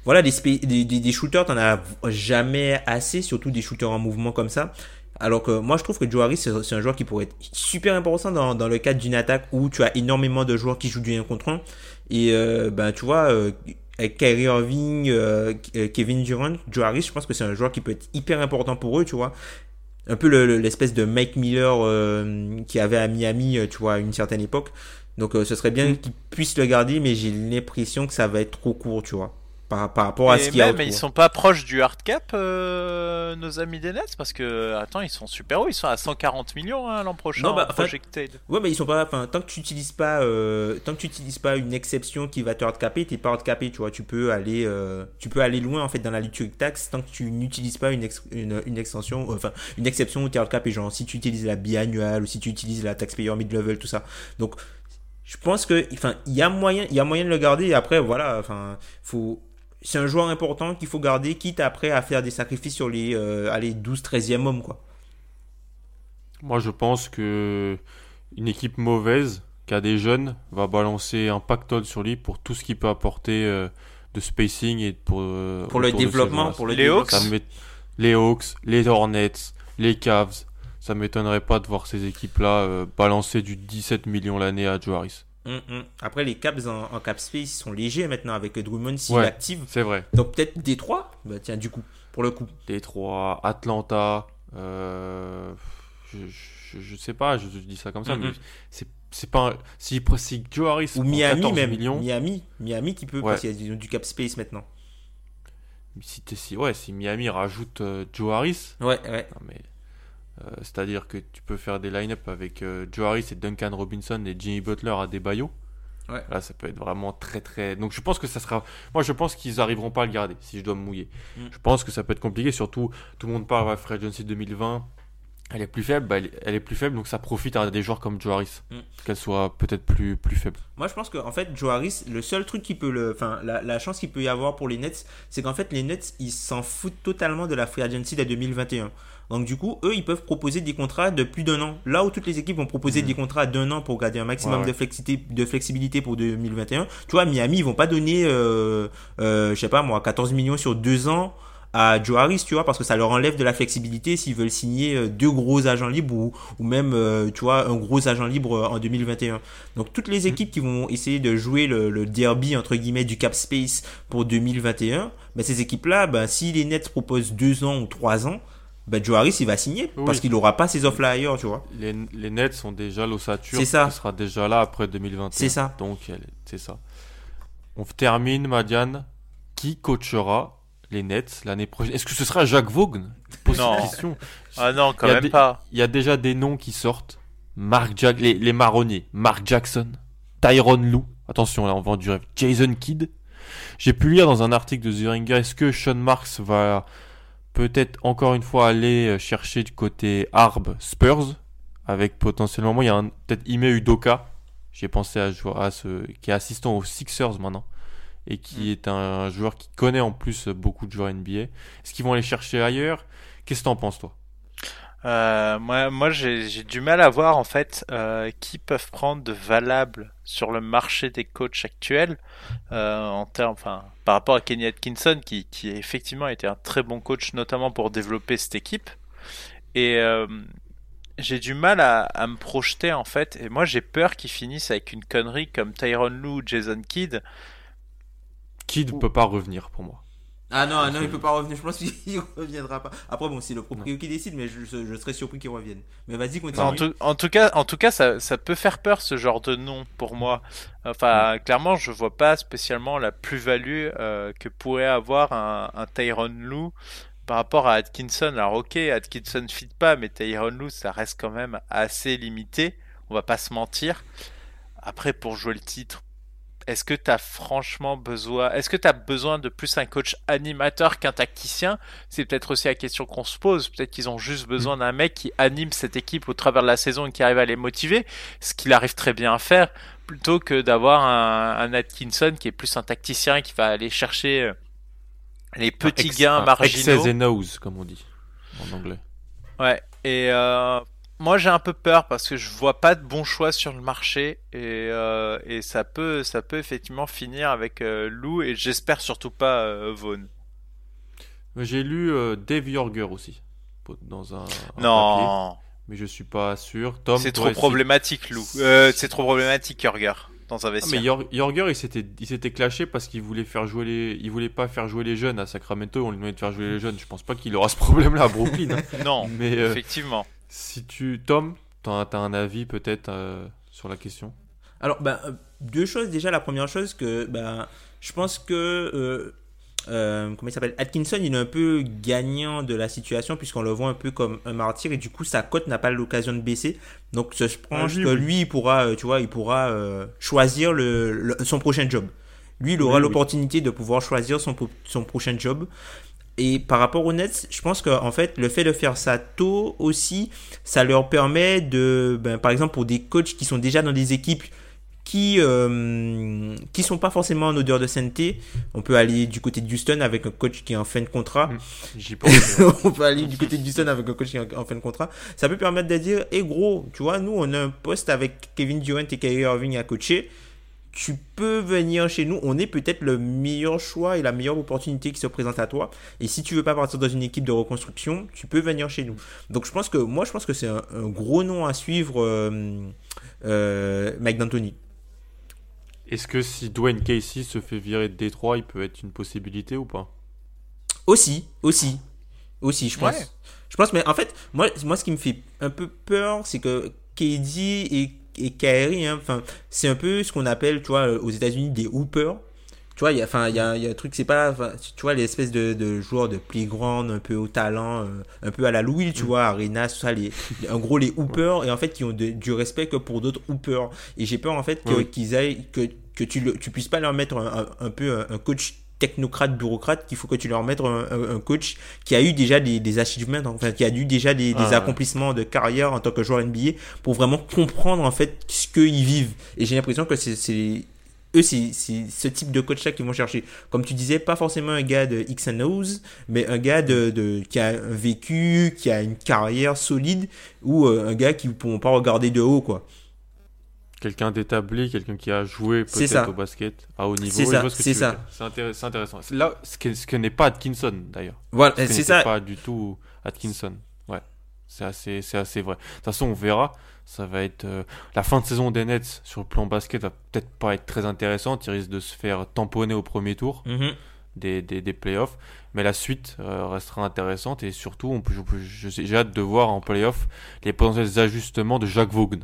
S3: voilà, des, des, des shooters, t'en as jamais assez, surtout des shooters en mouvement comme ça. Alors que moi, je trouve que Joe Harris, c'est un joueur qui pourrait être super important dans, dans le cadre d'une attaque où tu as énormément de joueurs qui jouent du 1 contre 1. Et euh, ben, tu vois, euh, avec Kyrie Irving, euh, Kevin Durant, Joe Harris, je pense que c'est un joueur qui peut être hyper important pour eux, tu vois. Un peu le- le- l'espèce de Mike Miller qui avait à Miami, tu vois, à une certaine époque. Donc ce serait bien qu'ils puissent le garder, mais j'ai l'impression que ça va être trop court, tu vois. Par, par rapport à ce qu'il y a autour.
S2: ils sont pas proches du hard cap, euh, nos amis des Nets, parce que, attends, ils sont super hauts, ils sont à 140 millions hein, l'an prochain,
S3: Non, bah,
S2: projected.
S3: Ouais, mais ils sont pas. Enfin, tant que tu utilises pas, euh, tant que tu utilises pas une exception qui va te hardcaper, t'es pas hardcapé, tu vois. Tu peux aller, euh, tu peux aller loin en fait dans la lutte tax tant que tu n'utilises pas une, ex- une, une extension, euh, enfin une exception où t'es hardcapé, genre si tu utilises la biannuelle ou si tu utilises la taxpayer mid level, tout ça. Donc, je pense que, enfin, il y a moyen, il y a moyen de le garder. Et après, voilà, enfin, faut. C'est un joueur important qu'il faut garder, quitte après à faire des sacrifices sur les, euh, allez, 12, 13e hommes, quoi.
S1: Moi, je pense que une équipe mauvaise, qui a des jeunes, va balancer un pactole sur lui pour tout ce qu'il peut apporter euh, de spacing et pour, euh,
S3: Pour le développement, pour le
S2: Les. Hawks
S1: les Hawks, les Hornets, les Cavs, ça m'étonnerait pas de voir ces équipes-là euh, balancer du 17 millions l'année à Joe
S3: Hum, hum. Après, les Caps en, en cap space sont légers maintenant avec Drummond s'il
S1: Ouais.
S3: active.
S1: C'est vrai.
S3: Donc peut-être Détroit Bah tiens, du coup, pour le coup.
S1: Détroit, Atlanta, euh, je, je, je sais pas, je, je dis ça comme ça,
S3: Mhm.
S1: mais c'est c'est pas un- si, si Joe Harris
S3: Ou Miami
S1: 14
S3: même.
S1: millions,
S3: Miami, Miami qui peut,
S1: Ouais.
S3: parce qu'ils ont du cap space maintenant.
S1: si, si ouais, si Miami rajoute euh, Joe Harris,
S3: Ouais, ouais.
S1: non, mais c'est-à-dire que tu peux faire des line-up avec euh, Joe Harris et Duncan Robinson et Jimmy Butler à des Bayo.
S3: Ouais.
S1: Là, ça peut être vraiment très très. Donc, je pense que ça sera. Moi, je pense qu'ils arriveront pas à le garder si je dois me mouiller.
S3: Mm.
S1: Je pense que ça peut être compliqué. Surtout, tout le monde parle de Free Agency 2020. Elle est plus faible, bah, elle, est- plus faible, donc ça profite à des joueurs comme Joe Harris,
S3: Mm.
S1: qu'elle soit peut-être plus, plus faible.
S3: Moi, je pense qu'en fait, Joe Harris, le seul truc qui peut le. Enfin, la, la chance qu'il peut y avoir pour les Nets, c'est qu'en fait, les Nets, ils s'en foutent totalement de la free agency de 2021. Donc, du coup, eux, ils peuvent proposer des contrats de plus d'un an. Là où toutes les équipes vont proposer des contrats d'un an pour garder un maximum
S1: Ouais, ouais.
S3: De, flexité, de flexibilité pour 2021. Tu vois, Miami, ils vont pas donner, euh, euh, je sais pas moi, 14 millions sur deux ans à Joe Harris, tu vois, parce que ça leur enlève de la flexibilité s'ils veulent signer euh, deux gros agents libres ou, ou même, euh, tu vois, un gros agent libre euh, en 2021. Donc toutes les équipes qui vont essayer de jouer le, le derby entre guillemets du cap space pour 2021, ben ces équipes-là, ben si les Nets proposent deux ans ou trois ans, ben Joe Harris il va signer
S1: Oui.
S3: parce qu'il aura pas ses offres là ailleurs, tu vois.
S1: Les, les Nets sont déjà l'ossature
S3: C'est ça.
S1: qui sera déjà là après 2021.
S3: C'est ça.
S1: Donc, c'est ça. On termine, Madiane. Qui coachera les Nets l'année prochaine Est-ce que ce sera Jacques Vaughan?
S2: Non.
S1: question.
S2: Ah non, quand même
S1: des-
S2: pas.
S1: Il y a déjà des noms qui sortent. Mark Jack, les, les marronniers. Mark Jackson, Tyron Lou. Attention, là, on vend du rêve. Jason Kidd. J'ai pu lire dans un article de The Ringer, est-ce que Sean Marks va peut-être encore une fois aller euh, chercher du côté Arb Spurs avec potentiellement, moi, il y a un- peut-être Ime Udoka. J'ai pensé à, jouer à ce, qui est assistant aux Sixers maintenant et qui est un joueur qui connaît en plus beaucoup de joueurs NBA. Est-ce qu'ils vont aller chercher ailleurs? Qu'est-ce que t'en penses, toi?
S2: Euh, moi, moi j'ai du mal à voir en fait euh, qui peuvent prendre de valable sur le marché des coachs actuels euh, en termes, enfin, par rapport à Kenny Atkinson qui, qui effectivement été un très bon coach notamment pour développer cette équipe. Et j'ai du mal à, à me projeter en fait. Et moi j'ai peur qu'ils finissent avec une connerie comme Tyron Lue, Jason Kidd.
S1: Kidd ne peut pas revenir pour moi.
S3: Ah non, non, il peut pas revenir. Je pense qu'il reviendra pas. Après bon, c'est le propriétaire qui décide, mais je, je serais surpris qu'il revienne. Mais vas-y, continue.
S2: En tout, en tout cas, en tout cas, ça, ça peut faire peur ce genre de nom pour moi. Enfin, clairement, je vois pas spécialement la plus-value euh, que pourrait avoir un, un Tyron Lue par rapport à Atkinson. Alors ok, Atkinson fit pas, mais Tyron Lue, ça reste quand même assez limité. On va pas se mentir. Après, pour jouer le titre, est-ce que tu as franchement besoin Est-ce que tu as besoin de plus un coach animateur qu'un tacticien? C'est peut-être aussi la question qu'on se pose. Peut-être qu'ils ont juste besoin d'un mec qui anime cette équipe au travers de la saison et qui arrive à les motiver, ce qu'il arrive très bien à faire, plutôt que d'avoir un, un Atkinson qui est plus un tacticien qui va aller chercher euh, les petits
S1: Ex-
S2: gains
S1: un
S2: marginaux.
S1: And O's, comme on dit en anglais.
S2: Ouais, et euh, moi j'ai un peu peur parce que je vois pas de bons choix sur le marché et, euh, et ça peut ça peut effectivement finir avec euh, Lou et j'espère surtout pas euh, Vaughn.
S1: J'ai lu Dave Yorger aussi dans un, un papier,
S2: Non,
S1: mais je suis pas sûr. Tom,
S2: c'est trop problématique Lou. C'est trop problématique Jorger dans un
S1: Ah, mais
S2: vestiaire.
S1: Yor- Yorger, il s'était, il s'était clashé parce qu'il voulait faire jouer les, il voulait pas faire jouer les jeunes à Sacramento. On lui demandait de faire jouer les jeunes. Je pense pas qu'il aura ce problème-là à Brooklyn. hein.
S2: Non,
S1: Mais
S2: effectivement.
S1: Si tu, Tom, t'as, t'as un avis peut-être euh, sur la question?
S3: Alors, ben, euh, deux choses. Déjà, la première chose, que ben, je pense que. euh, euh, comment il s'appelle? Atkinson, il est un peu gagnant de la situation puisqu'on le voit un peu comme un martyr et du coup sa cote n'a pas l'occasion de baisser. Donc je pense
S1: Ah,
S3: que
S1: oui.
S3: lui il pourra, tu vois, il pourra euh, choisir le, le- son prochain job. Lui, il aura
S1: Oui, oui.
S3: l'opportunité de pouvoir choisir son, son prochain job. Et par rapport aux Nets, je pense que en fait, le fait de faire ça tôt aussi, ça leur permet de, ben, par exemple, pour des coachs qui sont déjà dans des équipes qui euh, qui sont pas forcément en odeur de sainteté, on peut aller du côté de Houston avec un coach qui est en fin de contrat.
S1: J'y pense.
S3: on peut aller du côté de Houston avec un coach qui est en fin de contrat. Ça peut permettre de dire, hé gros, tu vois, nous on a un poste avec Kevin Durant et Kyrie Irving à coacher. Tu peux venir chez nous. On est peut-être le meilleur choix et la meilleure opportunité qui se présente à toi. Et si tu veux pas partir dans une équipe de reconstruction, tu peux venir chez nous. Donc je pense que moi je pense que c'est un, un gros nom à suivre, euh, euh, Mike D'Antoni.
S1: Est-ce que si Dwayne Casey se fait virer de Détroit, il peut être une possibilité ou pas?
S3: Aussi, aussi, aussi, je pense.
S2: Ouais.
S3: Je pense, mais en fait, moi, moi, ce qui me fait un peu peur, c'est que KD et, et Kyrie, hein, enfin, c'est un peu ce qu'on appelle, tu vois, aux États-Unis des hoopers. Tu vois, il y a, enfin, il y a, il y a un truc, c'est pas, tu vois, l'espèce de, de joueurs de playground, un peu au talent, euh, un peu à la Louis, tu vois, Arena, tout ça, les, en gros, les hoopers, et en fait, qui ont de- du respect que pour d'autres hoopers. Et j'ai peur, en fait,
S1: Oui.
S3: qu'ils aillent, que, que tu, le, tu puisses pas leur mettre un, un- un peu un, un coach technocrates, bureaucrates qu'il faut que tu leur mettes un, un- un coach qui a eu déjà des, des achievements, enfin qui a eu déjà des, des
S1: Ah, ouais.
S3: accomplissements de carrière en tant que joueur NBA pour vraiment comprendre en fait ce qu'ils vivent. Et j'ai l'impression que c'est c'est- eux, c'est c'est ce type de coach-là qu'ils vont chercher. Comme tu disais, pas forcément un gars de X and O's, mais un gars de, de qui a un vécu, qui a une carrière solide, ou euh, un gars qui ne pourront pas regarder de haut, quoi.
S1: Quelqu'un d'établi, quelqu'un qui a joué peut-être au basket à haut niveau.
S3: C'est ça,
S1: ce
S3: c'est ça.
S1: intéressant. Là, ce que, ce que n'est pas Atkinson d'ailleurs.
S3: Voilà,
S1: Ce
S3: c'est ça.
S1: pas du tout Atkinson. Ouais, c'est assez, c'est assez vrai. De toute façon, on verra. Ça va être euh, la fin de saison des Nets sur le plan basket va peut-être pas être très intéressante. Ils risquent de se faire tamponner au premier tour
S3: Mhm.
S1: des, des, des playoffs. Mais la suite euh, restera intéressante et surtout, on peut, j'ai hâte de voir en playoffs les potentiels ajustements de Jacques Vaughan.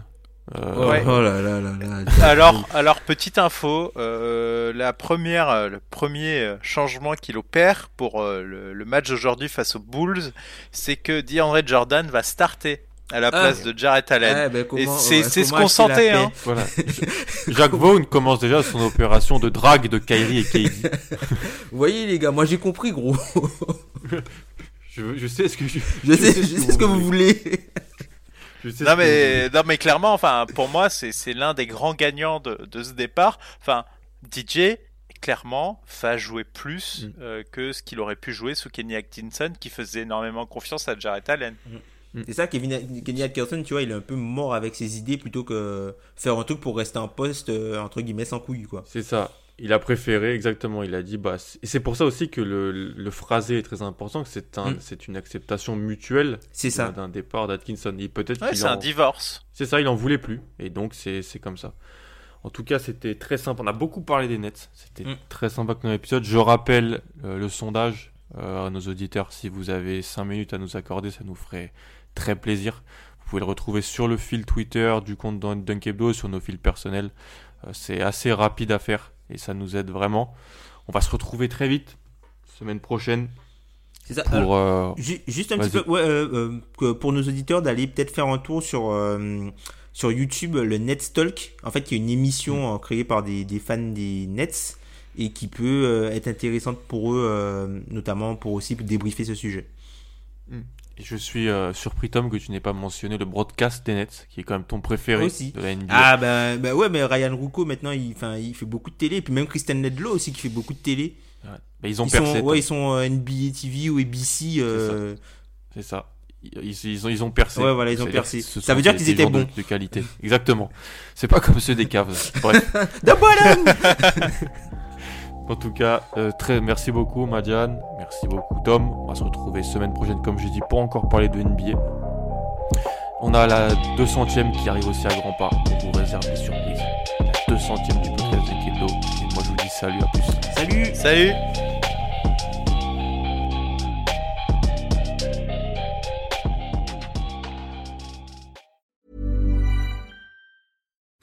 S1: Euh,
S3: Oh,
S2: Ouais.
S3: oh là là là là.
S2: Alors, alors petite info, euh, la première, le premier changement qu'il opère pour euh, le, le match d'aujourd'hui face aux Bulls, c'est que DeAndre Jordan va starter à la
S3: Ah.
S2: place de Jarrett Allen.
S3: Ah, comment-
S2: Et c'est- ce qu'on sentait, hein.
S1: Voilà. Jacques Vaughan commence déjà son opération de drague de Kyrie et KD.
S3: Vous voyez les gars, moi j'ai compris gros.
S1: Je, je sais ce que je,
S3: Je sais, je sais ce que vous voulez.
S1: Je sais
S2: Non
S1: que
S2: mais, non mais clairement, enfin, pour moi, c'est c'est l'un des grands gagnants de, de ce départ. Enfin, DJ, clairement, va jouer plus
S1: Mm.
S2: euh, que ce qu'il aurait pu jouer sous Kenny Atkinson, qui faisait énormément confiance à Jarrett Allen.
S3: C'est ça, Kevin, Kenny Atkinson, tu vois, il est un peu mort avec ses idées plutôt que faire un truc pour rester en poste, euh, entre guillemets, sans couilles, quoi.
S1: C'est ça. Il a préféré, exactement. Il a dit, bah, c'est- et c'est pour ça aussi que le, le phrasé est très important, que c'est un,
S3: Mm.
S1: c'est une acceptation mutuelle
S3: C'est ça.
S1: d'un départ d'Atkinson. Et peut-être
S2: Ouais, c'est
S1: en-
S2: un divorce.
S1: C'est ça, il en voulait plus. Et donc, c'est c'est comme ça. En tout cas, c'était très sympa. On a beaucoup parlé des Nets. C'était
S3: Mm.
S1: très sympa comme épisode. Je rappelle euh, le sondage euh, à nos auditeurs. Si vous avez 5 minutes à nous accorder, ça nous ferait très plaisir. Vous pouvez le retrouver sur le fil Twitter du compte Dun- Dunkebdo, sur nos fils personnels. Euh, c'est assez rapide à faire et ça nous aide vraiment. On va se retrouver très vite, semaine prochaine,
S3: C'est ça. Alors,
S1: pour... euh,
S3: ju- juste un petit peu, ouais, euh, euh, pour nos auditeurs d'aller peut-être faire un tour sur, euh, sur YouTube, le Nets Talk. En fait, y a une émission euh, créée par des, des fans des Nets et qui peut être intéressante pour eux, notamment pour aussi débriefer ce sujet.
S1: Et je suis euh, surpris, Tom, que tu n'aies pas mentionné le broadcast des Nets, qui est quand même ton préféré
S3: Aussi.
S1: de la NBA.
S3: Ah ben, ben ouais, mais Ryan Rucco maintenant, il, il fait beaucoup de télé. Et puis même Christian Ledlow aussi qui fait beaucoup de télé.
S1: Ouais. Bah, ils ont
S3: ils
S1: percé.
S3: sont, ouais, ils sont euh, NBA TV ou ABC. euh,
S1: C'est ça. Ils, ont, ils ont percé.
S3: Ouais, voilà, ils ont percé. Ça veut dire qu'ils étaient
S1: de-
S3: bons.
S1: De, qualité. Exactement. C'est pas comme ceux des caves. Bref. En tout cas, euh, très, merci beaucoup, Madiane. Merci beaucoup, Tom. On va se retrouver semaine prochaine, comme je dis, pour encore parler de NBA. On a la 200ème qui arrive aussi à grands pas. On vous réserve des surprises. La 200ème du podcast de Kendo. Et moi, je vous dis salut, à plus.
S3: Salut
S2: Salut